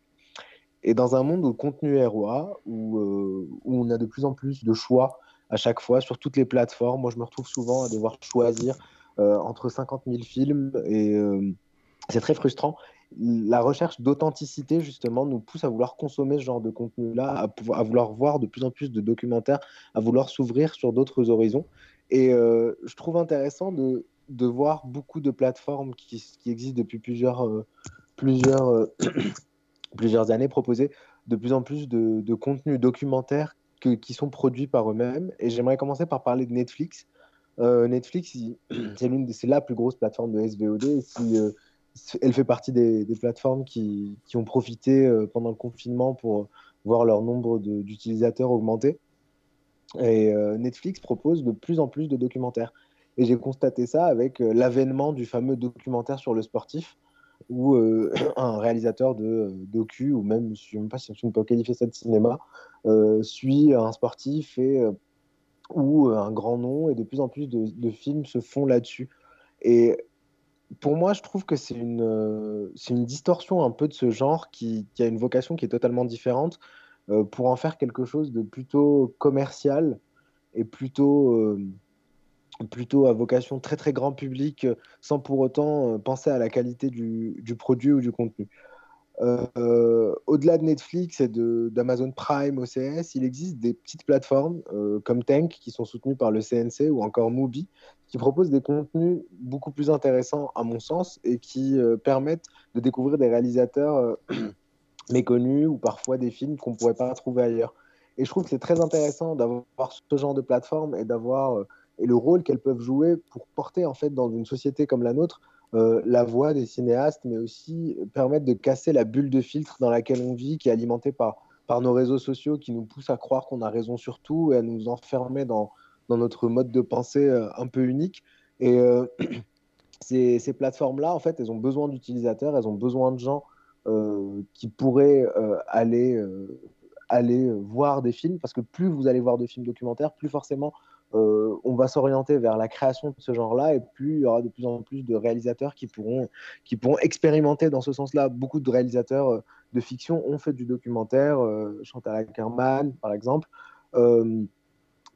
Et dans un monde où le contenu est roi, où, euh, où, on a de plus en plus de choix à chaque fois sur toutes les plateformes, moi je me retrouve souvent à devoir choisir euh, entre 50 000 films et euh, c'est très frustrant. La recherche d'authenticité, justement, nous pousse à vouloir consommer ce genre de contenu-là, à, vouloir voir de plus en plus de documentaires, à vouloir s'ouvrir sur d'autres horizons. Et euh, je trouve intéressant de, de, voir beaucoup de plateformes qui, qui existent depuis plusieurs, euh, plusieurs, euh, plusieurs années proposer de plus en plus de, de contenus documentaires que, qui sont produits par eux-mêmes. Et j'aimerais commencer par parler de Netflix. Netflix, c'est la plus grosse plateforme de SVOD. Elle fait partie des, plateformes qui, qui, ont profité euh, pendant le confinement pour voir leur nombre d'utilisateurs augmenter. Et euh, Netflix propose de plus en plus de documentaires. Et j'ai constaté ça avec euh, l'avènement du fameux documentaire sur le sportif, où un réalisateur de docu, ou même, je ne sais même pas si on peut qualifier ça de cinéma, suit un sportif et ou un grand nom, et de plus en plus de, de films se font là-dessus. Et pour moi, je trouve que c'est une, euh, une distorsion un peu de ce genre qui, a une vocation qui est totalement différente euh, pour en faire quelque chose de plutôt commercial et plutôt, euh, plutôt à vocation très très grand public sans pour autant penser à la qualité du, du produit ou du contenu. Euh, au-delà de Netflix et d'Amazon Prime, OCS, il existe des petites plateformes euh, comme Tank qui sont soutenues par le CNC ou encore Mubi qui proposent des contenus beaucoup plus intéressants à mon sens et qui euh, permettent de découvrir des réalisateurs méconnus ou parfois des films qu'on ne pourrait pas trouver ailleurs. Et je trouve que c'est très intéressant d'avoir ce genre de plateforme et d'avoir et le rôle qu'elles peuvent jouer pour porter en fait dans une société comme la nôtre euh, la voix des cinéastes, mais aussi permettre de casser la bulle de filtre dans laquelle on vit, qui est alimentée par, par nos réseaux sociaux, qui nous poussent à croire qu'on a raison sur tout et à nous enfermer dans, dans notre mode de pensée euh, un peu unique. Et euh, ces, ces plateformes-là, en fait, elles ont besoin d'utilisateurs, elles ont besoin de gens euh, qui pourraient euh, aller, euh, aller voir des films, parce que plus vous allez voir de films documentaires, plus forcément euh, on va s'orienter vers la création de ce genre-là et plus il y aura de plus en plus de réalisateurs qui pourront, qui pourront expérimenter dans ce sens-là. Beaucoup de réalisateurs euh, de fiction ont fait du documentaire, euh, Chantal Ackerman par exemple.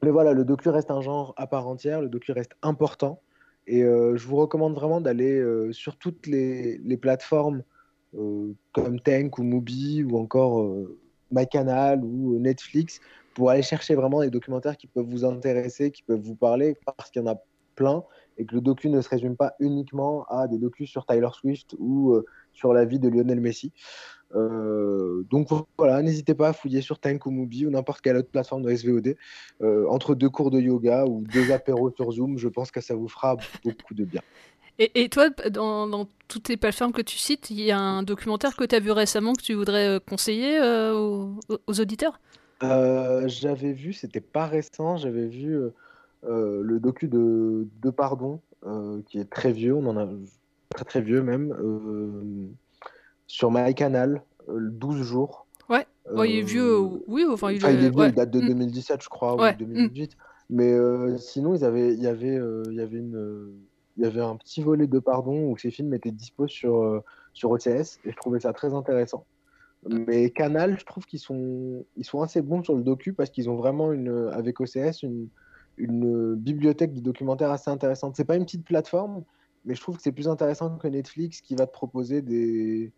Mais voilà, le docu reste un genre à part entière, le docu reste important et je vous recommande vraiment d'aller sur toutes les, les plateformes comme Tank ou Mubi ou encore MyCanal ou Netflix pour aller chercher vraiment des documentaires qui peuvent vous intéresser, qui peuvent vous parler, parce qu'il y en a plein, et que le docu ne se résume pas uniquement à des docus sur Tyler Swift ou euh, sur la vie de Lionel Messi. Euh, donc voilà, n'hésitez pas à fouiller sur Tank ou Mubi ou n'importe quelle autre plateforme de SVOD. Euh, entre deux cours de yoga ou deux apéros sur Zoom, je pense que ça vous fera beaucoup de bien. Et, toi, dans, toutes les plateformes que tu cites, il y a un documentaire que tu as vu récemment que tu voudrais conseiller aux, auditeurs? Euh, J'avais vu, c'était pas récent, j'avais vu euh, le docu de, de Pardon, qui est très vieux, on en a très très vieux même, sur MyCanal, 12 jours. Ouais, ouais il est vieux, oui, enfin il, il est vieux, ouais. il date de 2017 je crois, ouais. ou 2018. Mm. Mais sinon, ils avaient, il y avait, il y avait une il y avait un petit volet de pardon où ces films étaient dispo sur, euh, sur OCS et je trouvais ça très intéressant. Mais Canal, je trouve qu'ils sont, ils sont assez bons sur le docu parce qu'ils ont vraiment, une, avec OCS, une, une bibliothèque de documentaires assez intéressante. C'est pas une petite plateforme, mais je trouve que c'est plus intéressant que Netflix qui va te proposer des,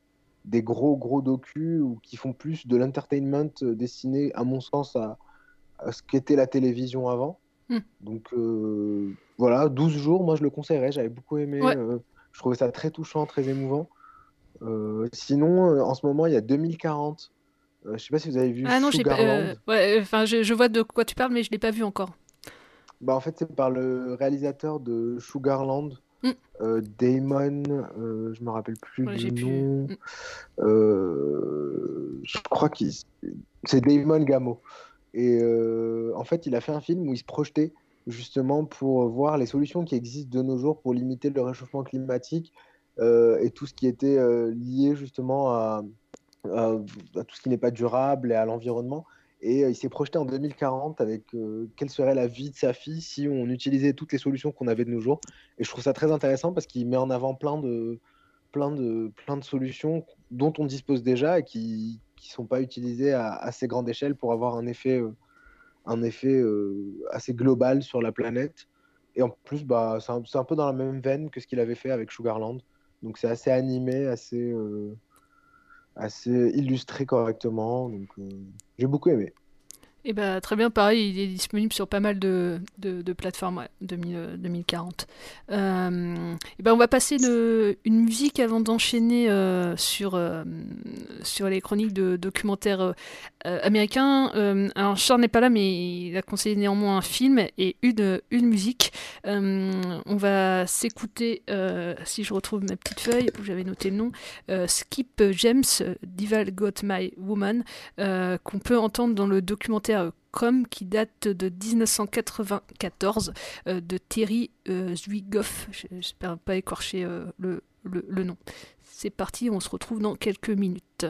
des gros, gros docus ou qui font plus de l'entertainment destiné, à mon sens, à, à ce qu'était la télévision avant. Hmm. Donc euh, voilà, 12 jours, moi je le conseillerais, j'avais beaucoup aimé, ouais. euh, je trouvais ça très touchant, très émouvant. Euh, sinon, en ce moment, il y a 2040. je sais pas si vous avez vu. Ah non, j'ai pas. ouais, enfin, je, je, vois de quoi tu parles, mais je l'ai pas vu encore. Bah, en fait, c'est par le réalisateur de Sugarland, mm. Damon, je me rappelle plus ouais, du nom. Plus... Mm. je crois qu'il C'est Damon Gamo. Et euh, en fait, il a fait un film où il se projetait justement pour voir les solutions qui existent de nos jours pour limiter le réchauffement climatique euh, et tout ce qui était euh, lié justement à, tout ce qui n'est pas durable et à l'environnement. Et euh, il s'est projeté en 2040 avec euh, quelle serait la vie de sa fille si on utilisait toutes les solutions qu'on avait de nos jours. Et je trouve ça très intéressant parce qu'il met en avant plein de, plein, de, plein de solutions dont on dispose déjà et qui ne sont pas utilisées à assez grande échelle pour avoir un effet, euh, un effet euh, assez global sur la planète. Et en plus, bah, c'est un peu dans la même veine que ce qu'il avait fait avec Sugarland. Donc c'est assez animé, assez, euh, assez illustré correctement. Donc euh, j'ai beaucoup aimé. Et bah, très bien, pareil, il est disponible sur pas mal de, de, plateformes, ouais, 2000, euh, 2040. Euh, et ben, on va passer une musique avant d'enchaîner euh, sur, euh, sur les chroniques de documentaires euh, américains. Alors, Charles n'est pas là, mais il a conseillé néanmoins un film et une, une musique. On va s'écouter, si je retrouve ma petite feuille où j'avais noté le nom, Skip James, Dival Got My Woman, qu'on peut entendre dans le documentaire Com qui date de 1994 euh, de Terry euh. J'espère pas écorcher euh, le, le nom. C'est parti, on se retrouve dans quelques minutes.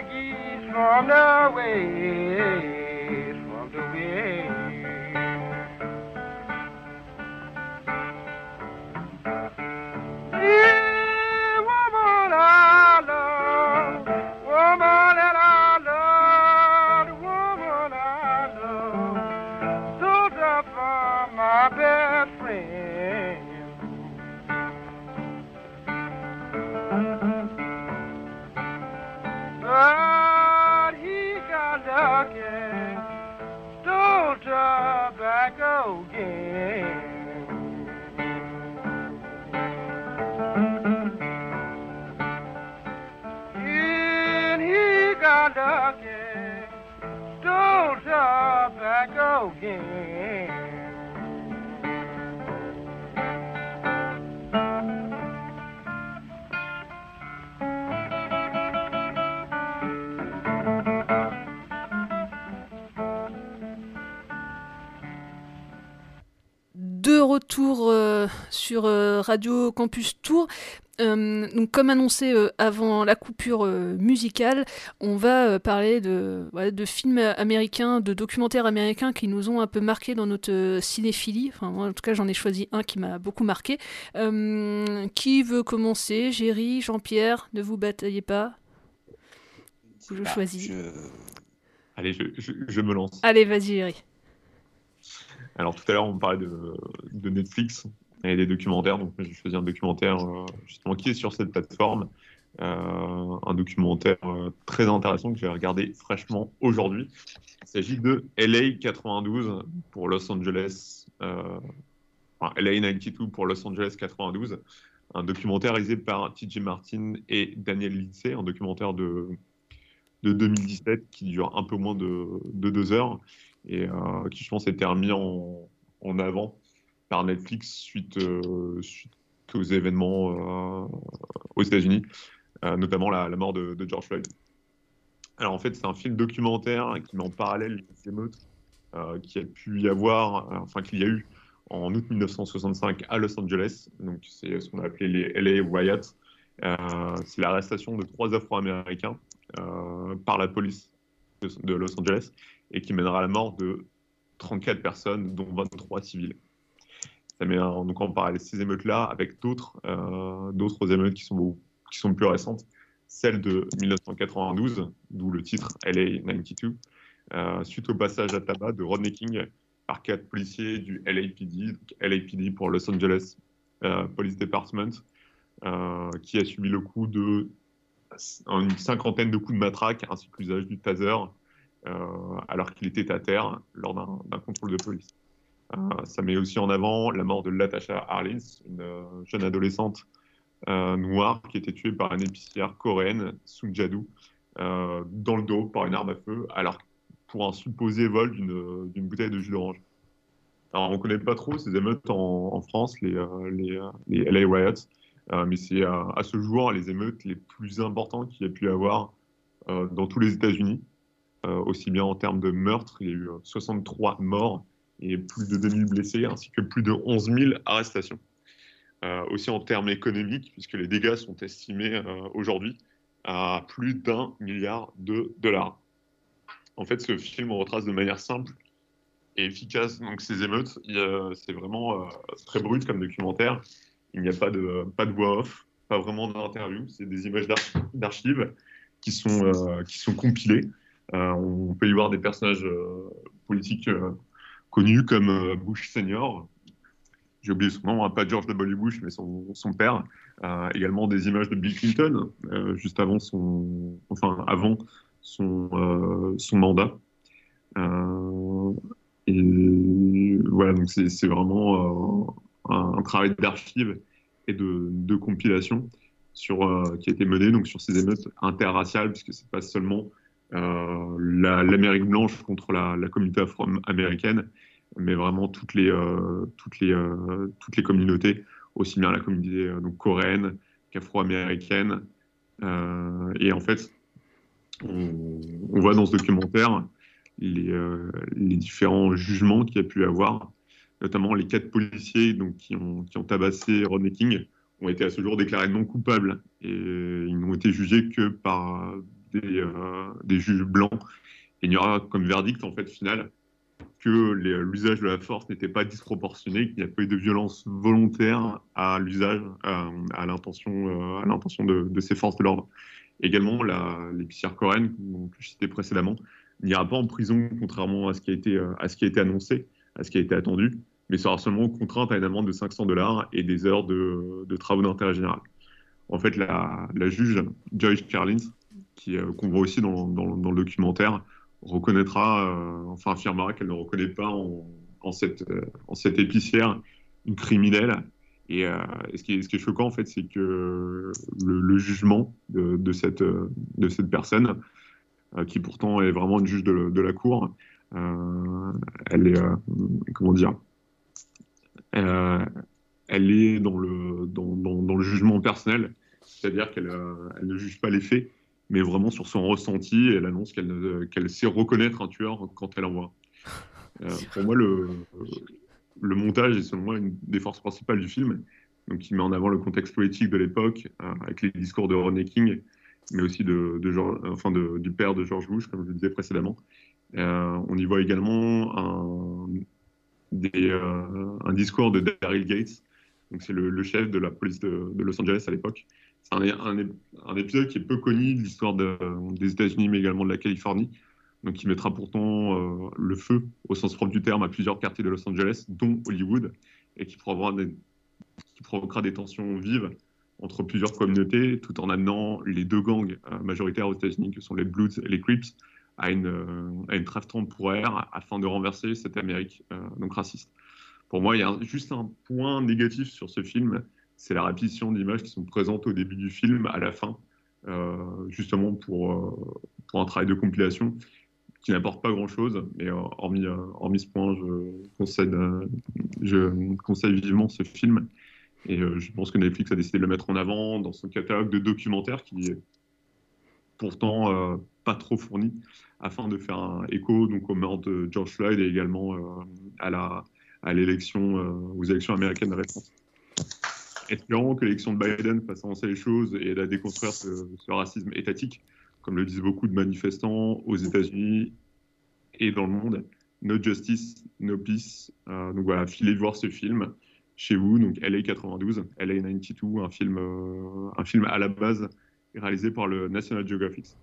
Geese from the way, from the way. Retour euh, sur euh, Radio Campus Tour. Euh, donc, comme annoncé euh, avant la coupure euh, musicale, on va parler de, films américains, de documentaires américains qui nous ont un peu marqué dans notre cinéphilie. Enfin, moi, en tout cas, j'en ai choisi un qui m'a beaucoup marqué. Qui veut commencer? Géry, Jean-Pierre, ne vous bataillez pas. Je Bah, choisis. Allez, je, je- je me lance. Allez, vas-y, Géry. Alors tout à l'heure, on parlait de, Netflix. et des documentaires. Donc, j'ai choisi un documentaire justement qui est sur cette plateforme. un documentaire très intéressant que j'ai regardé fraîchement aujourd'hui. Il s'agit de LA 92 pour Los Angeles, enfin LA 92 pour Los Angeles 92, un documentaire réalisé par TJ Martin et Daniel Lindsay, un documentaire de, de 2017 qui dure un peu moins de deux heures et euh, qui, je pense, a été remis en, avant par Netflix suite, euh, aux événements euh, aux États-Unis, notamment la, mort de, George Floyd. Alors, en fait, c'est un film documentaire qui met en parallèle les émeutes qui a pu y avoir, enfin, qu'il y a eu en août 1965 à Los Angeles. Donc, c'est ce qu'on a appelé les LA Riots. C'est l'arrestation de trois Afro-Américains par la police de, Los Angeles et qui mènera à la mort de 34 personnes, dont 23 civils. Ça met en, donc parallèle ces émeutes-là avec d'autres euh, émeutes qui sont, qui sont plus récentes. Celle de 1992, d'où le titre LA 92, euh, suite au passage à tabac de Rodney King par quatre policiers du LAPD, LAPD pour Los Angeles euh, Police Department, euh, qui a subi le coup de une cinquantaine de coups de matraque ainsi que l'usage du taser euh, alors qu'il était à terre lors d'un contrôle de police. Euh, ça met aussi en avant la mort de Latasha Harlins, une euh, jeune adolescente noire qui était tuée par une épicière coréenne, Sung Jadoo, dans le dos par une arme à feu alors pour un supposé vol d'une bouteille de jus d'orange. Alors, on ne connaît pas trop ces émeutes en, France, les, LA Riots, mais c'est à, à, ce jour les émeutes les plus importantes qu'il y a pu avoir euh, dans tous les États-Unis, aussi bien en termes de meurtres, il y a eu 63 morts et plus de 2000 blessés, ainsi que plus de 11 000 arrestations. aussi en termes économiques, puisque les dégâts sont estimés aujourd'hui à plus d'un milliard de dollars. En fait, ce film retrace de manière simple et efficace donc ces émeutes. C'est vraiment euh, très brut comme documentaire. Il n'y a pas de, pas de voix off, pas vraiment d'interview. C'est des images d'archives qui, sont euh, qui sont compilées. Euh, on peut y voir des personnages euh, politiques connus comme Bush senior. J'ai oublié son nom, hein, pas George W. Bush, mais son, son père. également des images de Bill Clinton, juste avant son, enfin avant son, son mandat. Et voilà, donc c'est vraiment un, travail d'archive et de, compilation sur, qui a été mené donc, sur ces émeutes interraciales, puisque c'est pas seulement l'Amérique la, blanche contre la, communauté afro-américaine, mais vraiment toutes les, euh, toutes, les, euh, toutes les communautés, aussi bien la communauté euh, coréenne qu'afro-américaine. et en fait, on, voit dans ce documentaire les, euh, les différents jugements qu'il y a pu avoir, notamment les quatre policiers qui, ont, qui tabassé Rodney King ont été à ce jour déclarés non coupables et ils n'ont été jugés que par des, euh, juges blancs. Il n'y aura comme verdict en fait final que l'usage de la force n'était pas disproportionné, qu'il n'y a pas eu de violence volontaire à l'usage, à, à l'intention euh, de, ces forces de l'ordre. Également, l'épicière coréenne, que je citais précédemment, n'ira pas en prison, contrairement à ce qui a été annoncé, à ce qui a été attendu, mais sera seulement contrainte à une amende de 500 dollars et des heures de, travaux d'intérêt général. En fait, la, juge Joyce Carlins, qui euh, qu'on voit aussi dans, dans, le documentaire, reconnaîtra, euh, enfin affirmera qu'elle ne reconnaît pas en, cette, euh, en cette épicière une criminelle. Et, ce, qui est, choquant, en fait, c'est que le, jugement de, cette, de cette personne, qui pourtant est vraiment une juge de, la cour, elle est, comment dire, elle est dans le, dans, dans, dans le jugement personnel, c'est-à-dire qu'elle elle ne juge pas les faits, mais vraiment sur son ressenti, elle annonce qu'elle qu sait reconnaître un tueur quand elle en voit. Euh, pour moi, le, le montage est selon moi une des forces principales du film, donc qui met en avant le contexte politique de l'époque, euh, avec les discours de Rodney King, mais aussi de, de George, enfin de, du père de George Bush, comme je le disais précédemment. Euh, on y voit également euh, un discours de Daryl Gates, donc c'est le, chef de la police de, Los Angeles à l'époque. C'est un, épisode qui est peu connu de l'histoire de, des États-Unis, mais également de la Californie, donc qui mettra pourtant euh, le feu, au sens propre du terme, à plusieurs quartiers de Los Angeles, dont Hollywood, et qui provoquera des tensions vives entre plusieurs communautés, tout en amenant les deux gangs majoritaires aux États-Unis, que sont les Bloods et les Crips, à une, euh, à une trêve temporaire afin de renverser cette Amérique euh, donc raciste. Pour moi, il y a juste un point négatif sur ce film, c'est la répétition d'images qui sont présentes au début du film, à la fin, euh, justement pour, un travail de compilation qui n'apporte pas grand-chose. Mais hormis, hormis ce point, je conseille, je conseille vivement ce film. Et je pense que Netflix a décidé de le mettre en avant dans son catalogue de documentaires qui est pourtant pas trop fourni, afin de faire un écho donc, au meurtre de George Floyd et également euh, à la à l'élection euh, aux élections américaines récentes. Espérons que l'élection de Biden fasse avancer les choses et aide à déconstruire ce, ce racisme étatique, comme le disent beaucoup de manifestants aux États-Unis et dans le monde. No justice, no peace. Euh, donc voilà, filez voir ce film chez vous, donc LA 92, LA 92, un film, euh, un film à la base réalisé par le National Geographic.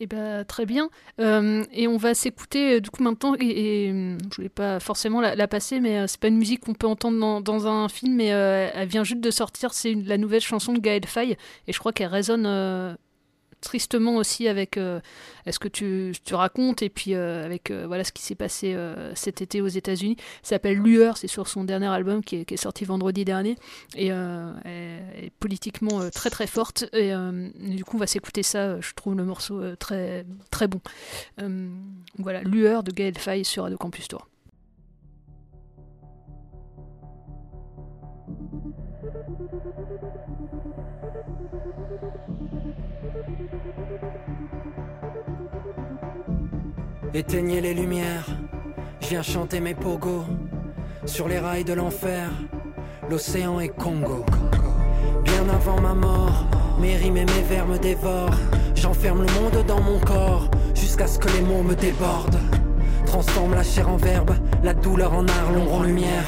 Eh ben, très bien. Euh, et on va s'écouter euh, du coup maintenant. Et, et, je voulais pas forcément la, passer, mais euh, c'est pas une musique qu'on peut entendre dans, un film, mais elle vient juste de sortir. C'est la nouvelle chanson de Gaël Faye, et je crois qu'elle résonne tristement aussi avec euh, ce que tu, tu racontes et puis euh, avec euh, voilà ce qui s'est passé cet été aux États-Unis. S'appelle Lueur, c'est sur son dernier album qui est, qui est sorti vendredi dernier et politiquement très très forte. Et du coup, on va s'écouter ça. Je trouve le morceau très très bon. Voilà, Lueur de Gaël Faye sur Radio Campus Tour. Éteignez les lumières, je viens chanter mes pogos sur les rails de l'enfer. L'océan est Congo. Bien avant ma mort, mes rimes et mes vers me dévorent. J'enferme le monde dans mon corps jusqu'à ce que les mots me débordent. Transforme la chair en verbe, la douleur en art, l'ombre en lumière.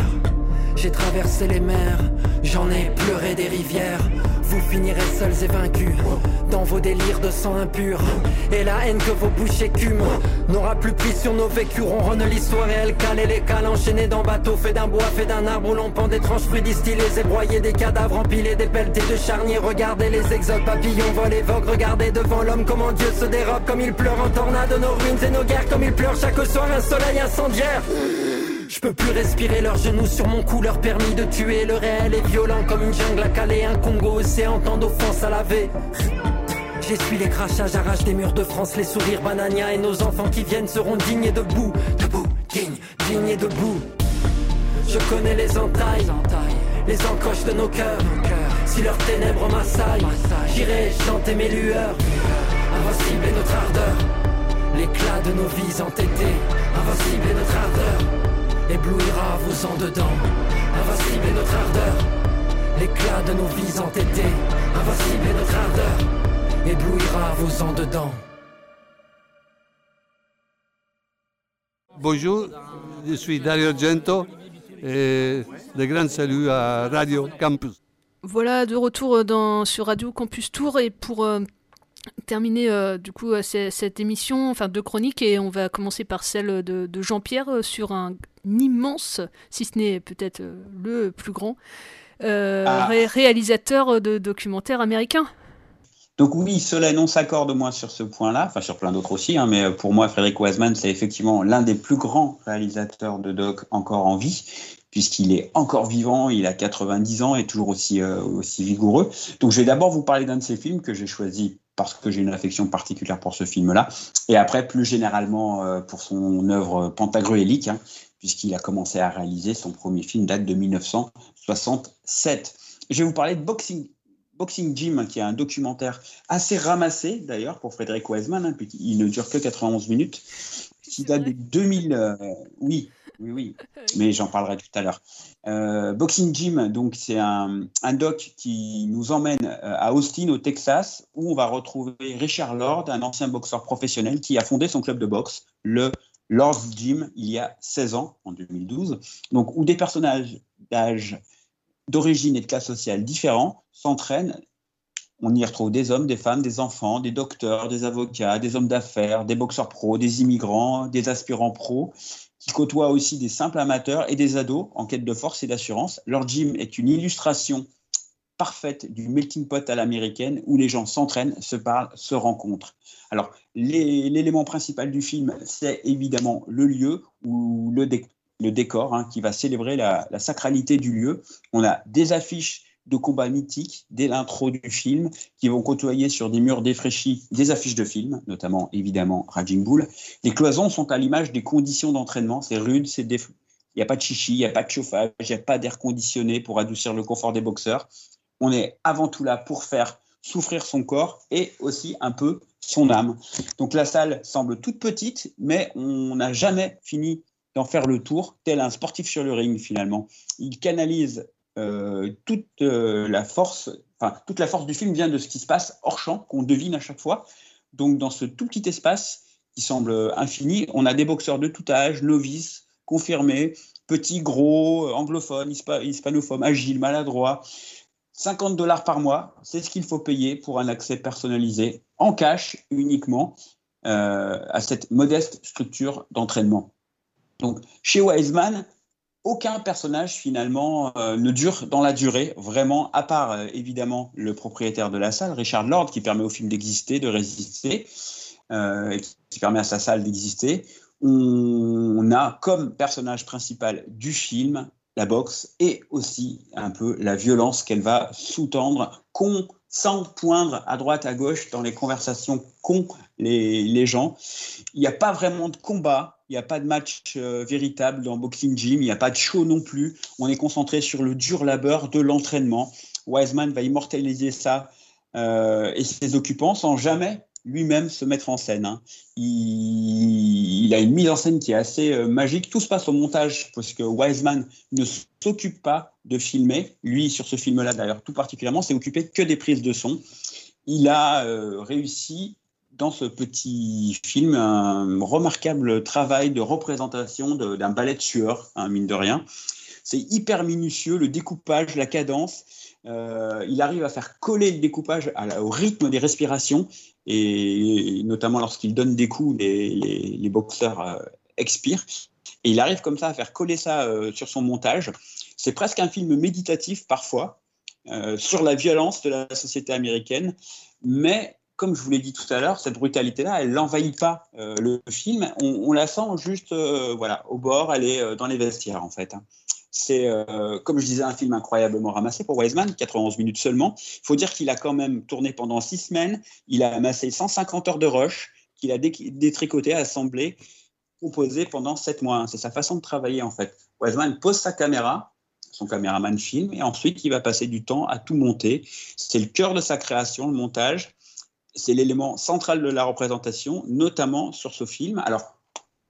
J'ai traversé les mers, j'en ai pleuré des rivières. Vous finirez seuls et vaincus dans vos délires de sang impur. Et la haine que vos bouches écument n'aura plus pris sur nos vécus. Ronronne l'histoire et elle cale les cales enchaînés dans bateaux faits d'un bois, fait d'un arbre où l'on pend d'étranges fruits distillés et broyés, des cadavres empilés, des pelletés de charniers. Regardez les exodes, papillons volent et voguent. Regardez devant l'homme comment Dieu se dérobe, comme il pleure en tornade nos ruines et nos guerres, comme il pleure chaque soir un soleil incendiaire. Je peux plus respirer leurs genoux sur mon cou, leur permis de tuer. Le réel est violent comme une jungle à caler, un Congo océan, tant d'offenses à laver. J'essuie les crachats, j'arrache des murs de France, les sourires banania et nos enfants qui viennent seront dignes et debout, debout, dignes, dignes et debout. Je connais les entailles, les encoches de nos cœurs. Si leurs ténèbres m'assaillent, j'irai chanter mes lueurs. Invincible est notre ardeur, l'éclat de nos vies entêtées. Invincible est notre ardeur, éblouira vos en dedans. Invincible est notre ardeur, l'éclat de nos vies entêtées. Invincible est notre ardeur, éblouira vos en dedans. Bonjour, je suis Dario Argento et de grands saluts à Radio Campus. Voilà, de retour dans, sur Radio Campus Tour et pour euh, terminer euh, du coup euh, cette émission, enfin deux chroniques et on va commencer par celle de, de Jean-Pierre euh, sur un, immense, si ce n'est peut-être le plus grand, euh, Ah. ré- réalisateur de documentaires américains. Donc oui, cela non s'accorde moi sur ce point-là, enfin sur plein d'autres aussi, hein, mais pour moi, Frédéric Wiseman, c'est effectivement l'un des plus grands réalisateurs de doc encore en vie, puisqu'il est encore vivant, il a 90 ans et toujours aussi, euh, aussi vigoureux. Donc je vais d'abord vous parler d'un de ses films que j'ai choisi parce que j'ai une affection particulière pour ce film-là, et après plus généralement euh, pour son œuvre pentagruélique, hein, puisqu'il a commencé à réaliser son premier film date de 1967. Je vais vous parler de Boxing Boxing Gym, qui est un documentaire assez ramassé d'ailleurs pour Frédéric Wiseman, hein, puisqu'il ne dure que 91 minutes, qui date de 2000. euh, oui, oui, oui, mais j'en parlerai tout à l'heure. Euh, Boxing Gym, donc c'est un, un doc qui nous emmène euh, à Austin, au Texas, où on va retrouver Richard Lord, un ancien boxeur professionnel qui a fondé son club de boxe, le Lord's Gym, il y a 16 ans, en 2012, donc où des personnages d'âge d'origine et de classe sociale différents s'entraînent. On y retrouve des hommes, des femmes, des enfants, des docteurs, des avocats, des hommes d'affaires, des boxeurs pros, des immigrants, des aspirants pros. Qui côtoie aussi des simples amateurs et des ados en quête de force et d'assurance. Leur gym est une illustration parfaite du melting pot à l'américaine où les gens s'entraînent, se parlent, se rencontrent. Alors, l'élément principal du film, c'est évidemment le lieu ou le, décor hein, qui va célébrer la, la, sacralité du lieu. On a des affiches de combats mythiques dès l'intro du film qui vont côtoyer sur des murs défraîchis des affiches de films, notamment évidemment Raging Bull. Les cloisons sont à l'image des conditions d'entraînement. C'est rude, c'est il n'y a pas de chichi, il n'y a pas de chauffage, il n'y a pas d'air conditionné pour adoucir le confort des boxeurs on est avant tout là pour faire souffrir son corps et aussi un peu son âme. Donc la salle semble toute petite, mais on n'a jamais fini d'en faire le tour, tel un sportif sur le ring finalement. Il canalise euh, toute euh, la force, enfin toute la force du film vient de ce qui se passe hors champ, qu'on devine à chaque fois. Donc dans ce tout petit espace qui semble infini, on a des boxeurs de tout âge, novices, confirmés, petits, gros, anglophones, hispanophones, agiles, maladroits. 50 dollars par mois, c'est ce qu'il faut payer pour un accès personnalisé en cash uniquement euh, à cette modeste structure d'entraînement. Donc, chez Wiseman, aucun personnage finalement euh, ne dure dans la durée, vraiment, à part euh, évidemment le propriétaire de la salle, Richard Lord, qui permet au film d'exister, de résister, et qui permet à sa salle d'exister. on a comme personnage principal du film la boxe et aussi un peu la violence qu'elle va sous-tendre, sans poindre à droite, à gauche dans les conversations qu'ont les, gens. Il n'y a pas vraiment de combat, il n'y a pas de match euh, véritable dans Boxing Gym, il n'y a pas de show non plus. On est concentré sur le dur labeur de l'entraînement. Wiseman va immortaliser ça euh, et ses occupants sans jamais lui-même se mettre en scène. Hein. Il, a une mise en scène qui est assez euh, magique. Tout se passe au montage parce que Wiseman ne s'occupe pas de filmer. Lui, sur ce film-là d'ailleurs, tout particulièrement, s'est occupé que des prises de son. Il a euh, réussi dans ce petit film un remarquable travail de représentation d'un ballet de sueur, hein, mine de rien. C'est hyper minutieux, le découpage, la cadence. Euh, il arrive à faire coller le découpage au rythme des respirations et notamment lorsqu'il donne des coups, les, boxeurs euh, expirent. Et il arrive comme ça à faire coller ça euh, sur son montage. C'est presque un film méditatif parfois sur la violence de la société américaine, mais comme je vous l'ai dit tout à l'heure, cette brutalité-là, elle n'envahit pas le film. On, la sent juste, voilà, au bord, elle est dans les vestiaires en fait. C'est, euh, comme je disais, un film incroyablement ramassé pour Wiseman, 91 minutes seulement. Il faut dire qu'il a quand même tourné pendant six semaines. Il a amassé 150 heures de rush, qu'il a détricoté, assemblé, composé pendant sept mois. C'est sa façon de travailler, en fait. Wiseman pose sa caméra, son caméraman filme, et ensuite il va passer du temps à tout monter. C'est le cœur de sa création, le montage. C'est l'élément central de la représentation, notamment sur ce film. Alors,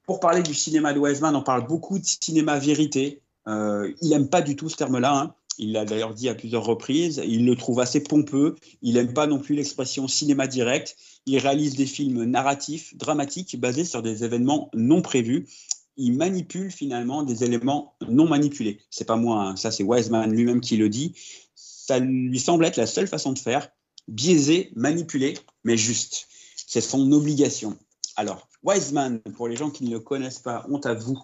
pour parler du cinéma de Wiseman, on parle beaucoup de cinéma vérité, euh, il n'aime pas du tout ce terme-là. Hein. Il l'a d'ailleurs dit à plusieurs reprises. Il le trouve assez pompeux. Il n'aime pas non plus l'expression cinéma direct. Il réalise des films narratifs, dramatiques, basés sur des événements non prévus. Il manipule finalement des éléments non manipulés. C'est pas moi, hein. ça c'est Wiseman lui-même qui le dit. Ça lui semble être la seule façon de faire, biaisé, manipulé, mais juste. C'est son obligation. Alors, Wiseman, pour les gens qui ne le connaissent pas, honte à vous,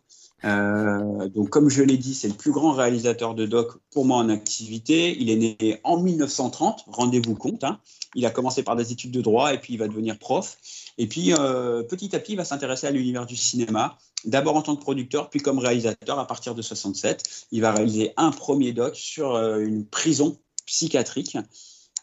euh, donc, comme je l'ai dit, c'est le plus grand réalisateur de doc pour moi en activité. Il est né en 1930, rendez-vous compte. Hein. Il a commencé par des études de droit et puis il va devenir prof. Et puis, euh, petit à petit, il va s'intéresser à l'univers du cinéma, d'abord en tant que producteur, puis comme réalisateur à partir de 67. Il va réaliser un premier doc sur euh, une prison psychiatrique.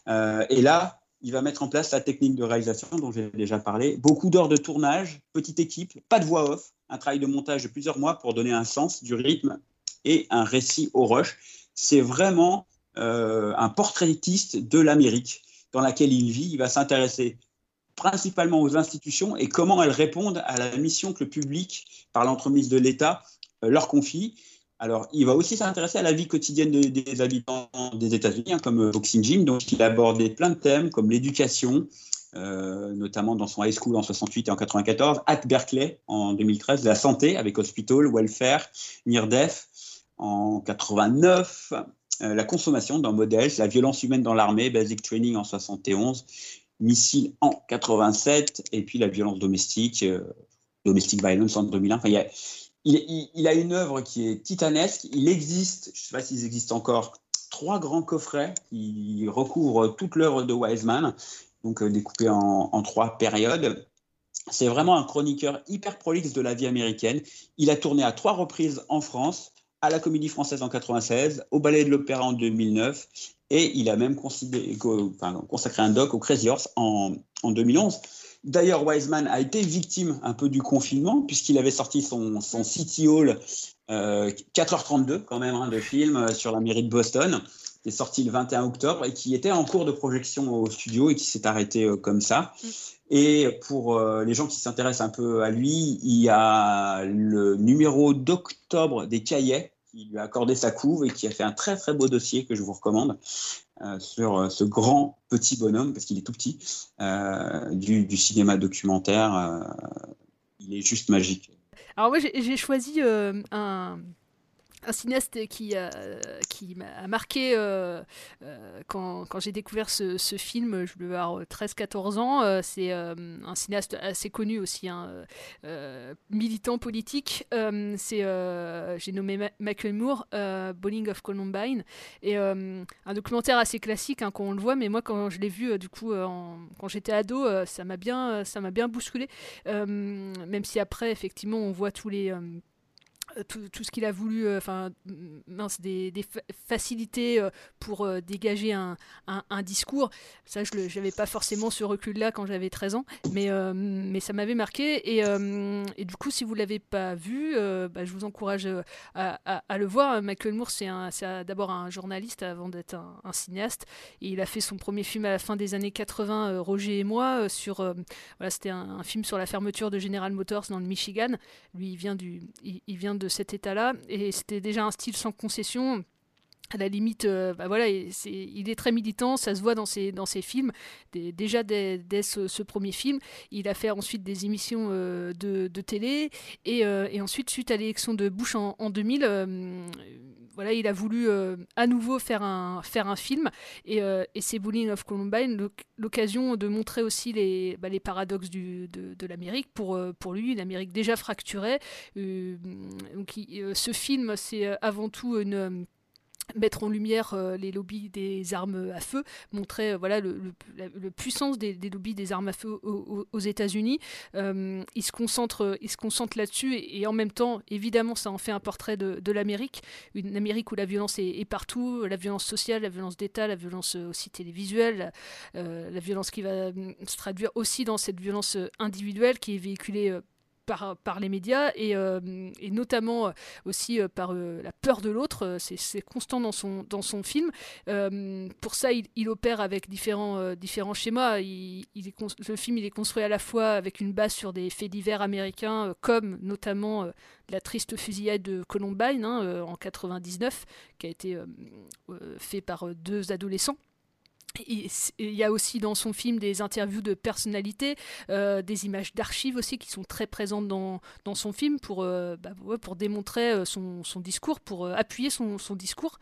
et là, il va mettre en place la technique de réalisation dont j'ai déjà parlé. Beaucoup d'heures de tournage, petite équipe, pas de voix off, un travail de montage de plusieurs mois pour donner un sens, du rythme et un récit au rush. C'est vraiment euh, un portraitiste de l'Amérique dans laquelle il vit. Il va s'intéresser principalement aux institutions et comment elles répondent à la mission que le public, par l'entremise de l'État, euh, leur confie. Alors, il va aussi s'intéresser à la vie quotidienne des habitants des États-Unis, hein, comme Boxing Gym. Donc, il a abordé plein de thèmes comme l'éducation, euh, notamment dans son high school en 68 et en 94, at Berkeley en 2013, la santé avec Hospital, Welfare, NIRDEF en 89, euh, la consommation dans Models, la violence humaine dans l'armée, Basic Training en 71, Missile en 87, et puis la violence domestique, euh, Domestic Violence en 2001. Enfin, il y a il, a une œuvre qui est titanesque. Il existe, je ne sais pas s'ils existent encore, trois grands coffrets qui recouvrent toute l'œuvre de Wiseman, donc euh, découpés en, trois périodes. C'est vraiment un chroniqueur hyper prolixe de la vie américaine. Il a tourné à trois reprises en France, à la Comédie Française en 96, au Ballet de l'Opéra en 2009, et il a même consacré un doc au Crazy Horse en 2011. D'ailleurs, Wiseman a été victime un peu du confinement, puisqu'il avait sorti son, son City Hall, euh, 4h32 quand même, hein, de film euh, sur la mairie de Boston, qui est sorti le 21 octobre et qui était en cours de projection au studio et qui s'est arrêté euh, comme ça. Mm. Et pour euh, les gens qui s'intéressent un peu à lui, il y a le numéro d'octobre des Cahiers qui lui a accordé sa couve et qui a fait un très très beau dossier que je vous recommande euh, sur euh, ce grand petit bonhomme, parce qu'il est tout petit, euh, du, cinéma documentaire. Il est juste magique. Alors moi j'ai choisi un un cinéaste qui, euh, m'a marqué euh, euh, quand, j'ai découvert ce, film, je devais avoir 13-14 ans. c'est un cinéaste assez connu aussi, un hein, militant politique. c'est, j'ai nommé Michael Moore, Bowling of Columbine, et un documentaire assez classique hein, quand on le voit, mais moi quand je l'ai vu, du coup, quand j'étais ado, ça m'a bien, ça m'a bien bousculé. même si après, effectivement, on voit tous les tout, ce qu'il a voulu, euh, enfin, mince, des, facilités euh, pour dégager un, un, discours. Ça, je n'avais pas forcément ce recul-là quand j'avais 13 ans, mais, mais ça m'avait marqué. Et, du coup, si vous ne l'avez pas vu, bah, je vous encourage à, le voir. Michael Moore, c'est d'abord un journaliste avant d'être un, cinéaste. Et il a fait son premier film à la fin des années 80, Roger et moi, sur. voilà, C'était un, film sur la fermeture de General Motors dans le Michigan. Lui, vient, du, il, il vient de de cet état-là. Et c'était déjà un style sans concession à la limite, euh, bah voilà, il est très militant, ça se voit dans ses, films. déjà dès, ce, premier film, il a fait ensuite des émissions euh, de, télé et, euh, et, ensuite, suite à l'élection de Bush en, en 2000, voilà, il a voulu à nouveau faire un, film et, et c'est Bullying of Columbine l'occasion de montrer aussi les, bah, paradoxes de, l'Amérique pour, pour lui, une Amérique déjà fracturée. donc, ce film, c'est avant tout une mettre en lumière euh, les lobbies des armes à feu, montrer euh, voilà le, la puissance des, lobbies des armes à feu aux, États-Unis. Euh, il se concentre, il se concentre là-dessus et, en même temps, évidemment, ça en fait un portrait de, l'Amérique, une Amérique où la violence est, est, partout, la violence sociale, la violence d'État, la violence aussi télévisuelle, la, euh, la violence qui va se traduire aussi dans cette violence individuelle qui est véhiculée par, les médias et, euh, notamment euh, aussi euh, par la peur de l'autre. C'est constant dans son, dans son film. pour ça, il, opère avec différents, différents schémas. Il, le film il est construit à la fois avec une base sur des faits divers américains, comme notamment la triste fusillade de Columbine hein, en 99, qui a été fait par deux adolescents. Il y a aussi dans son film des interviews de personnalités, euh, des images d'archives aussi qui sont très présentes dans, dans son film pour, euh, bah, pour démontrer euh, son, son discours, pour appuyer son, son, discours.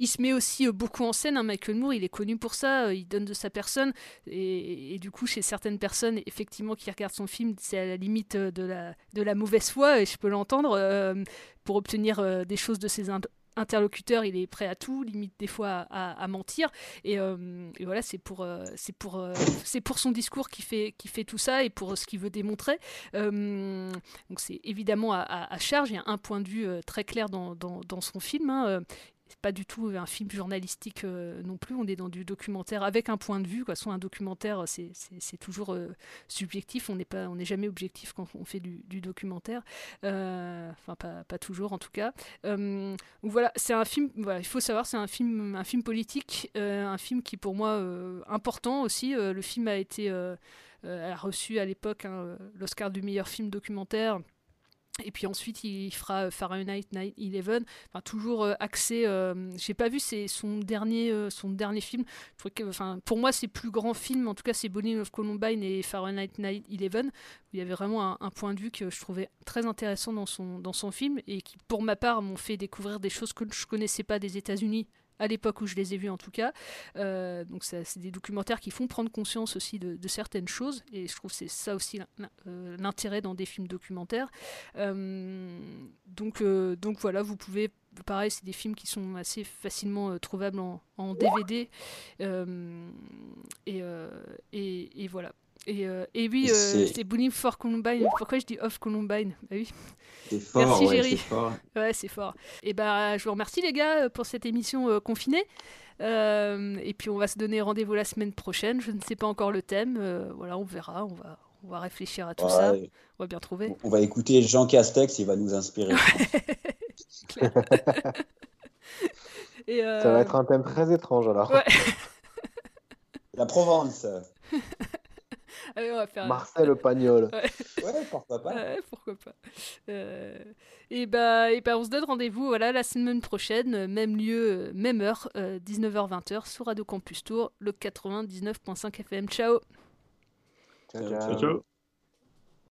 Il se met aussi beaucoup en scène, hein, Michael Moore, il est connu pour ça, il donne de sa personne et, et, du coup chez certaines personnes effectivement qui regardent son film, c'est à la limite de la, de la mauvaise foi et je peux l'entendre pour obtenir des choses de ses interlocuteur, il est prêt à tout, limite des fois à, mentir. Et, euh, et, voilà, c'est pour, euh, c'est pour, euh, c'est pour son discours qui fait, qui fait tout ça et pour ce qu'il veut démontrer. Donc c'est évidemment à, charge. Il y a un point de vue très clair dans, dans, dans son film. Hein c'est pas du tout un film journalistique euh, non plus. On est dans du documentaire avec un point de vue. Quoi. Soit un documentaire, c'est toujours euh, subjectif. On n'est pas, on n'est jamais objectif quand on fait du, documentaire. Euh, enfin, pas, toujours en tout cas. Donc voilà, c'est un film. Il faut savoir, c'est un film, un film politique, un film qui pour moi important aussi. le film a été a reçu à l'époque hein, l'Oscar du meilleur film documentaire. Et puis ensuite, il fera Fahrenheit 9/11, enfin toujours euh, axé. Euh, J'ai pas vu son dernier euh, son dernier film. Enfin pour moi, ses plus grands films, en tout cas, c'est Bonnie of Columbine et Fahrenheit 9/11. Il y avait vraiment un, un, point de vue que je trouvais très intéressant dans son dans son film et qui, pour ma part, m'ont fait découvrir des choses que je connaissais pas des États-Unis à l'époque où je les ai vus en tout cas. Euh, donc c'est des documentaires qui font prendre conscience aussi de, certaines choses, et je trouve que c'est ça aussi euh, l'intérêt dans des films documentaires. Euh, donc, donc voilà, vous pouvez pareil, c'est des films qui sont assez facilement trouvables en, DVD. et, et, voilà. Et, et oui, c'est Bowling for Columbine. Pourquoi je dis Off Columbine bah oui. C'est fort, Merci ouais, c'est fort. Ouais, c'est fort. Et bah, je vous remercie les gars pour cette émission confinée. et puis on va se donner rendez-vous la semaine prochaine. Je ne sais pas encore le thème. voilà, on verra. On va, on va réfléchir à tout ça. On va bien trouver. On va écouter Jean Castex, il va nous inspirer. Et Ça va être un thème très étrange alors. Ouais. La Provence. Allez, on va faire... Marcel Pagnol. Ouais. ouais. pourquoi pas. Ouais, pourquoi pas. Euh... Et bah, et bah, on se donne rendez-vous voilà, la semaine prochaine, même lieu, même heure, euh, 19h-20h sur Radio Campus Tour, le 99.5 FM. Ciao. ciao. ciao. ciao.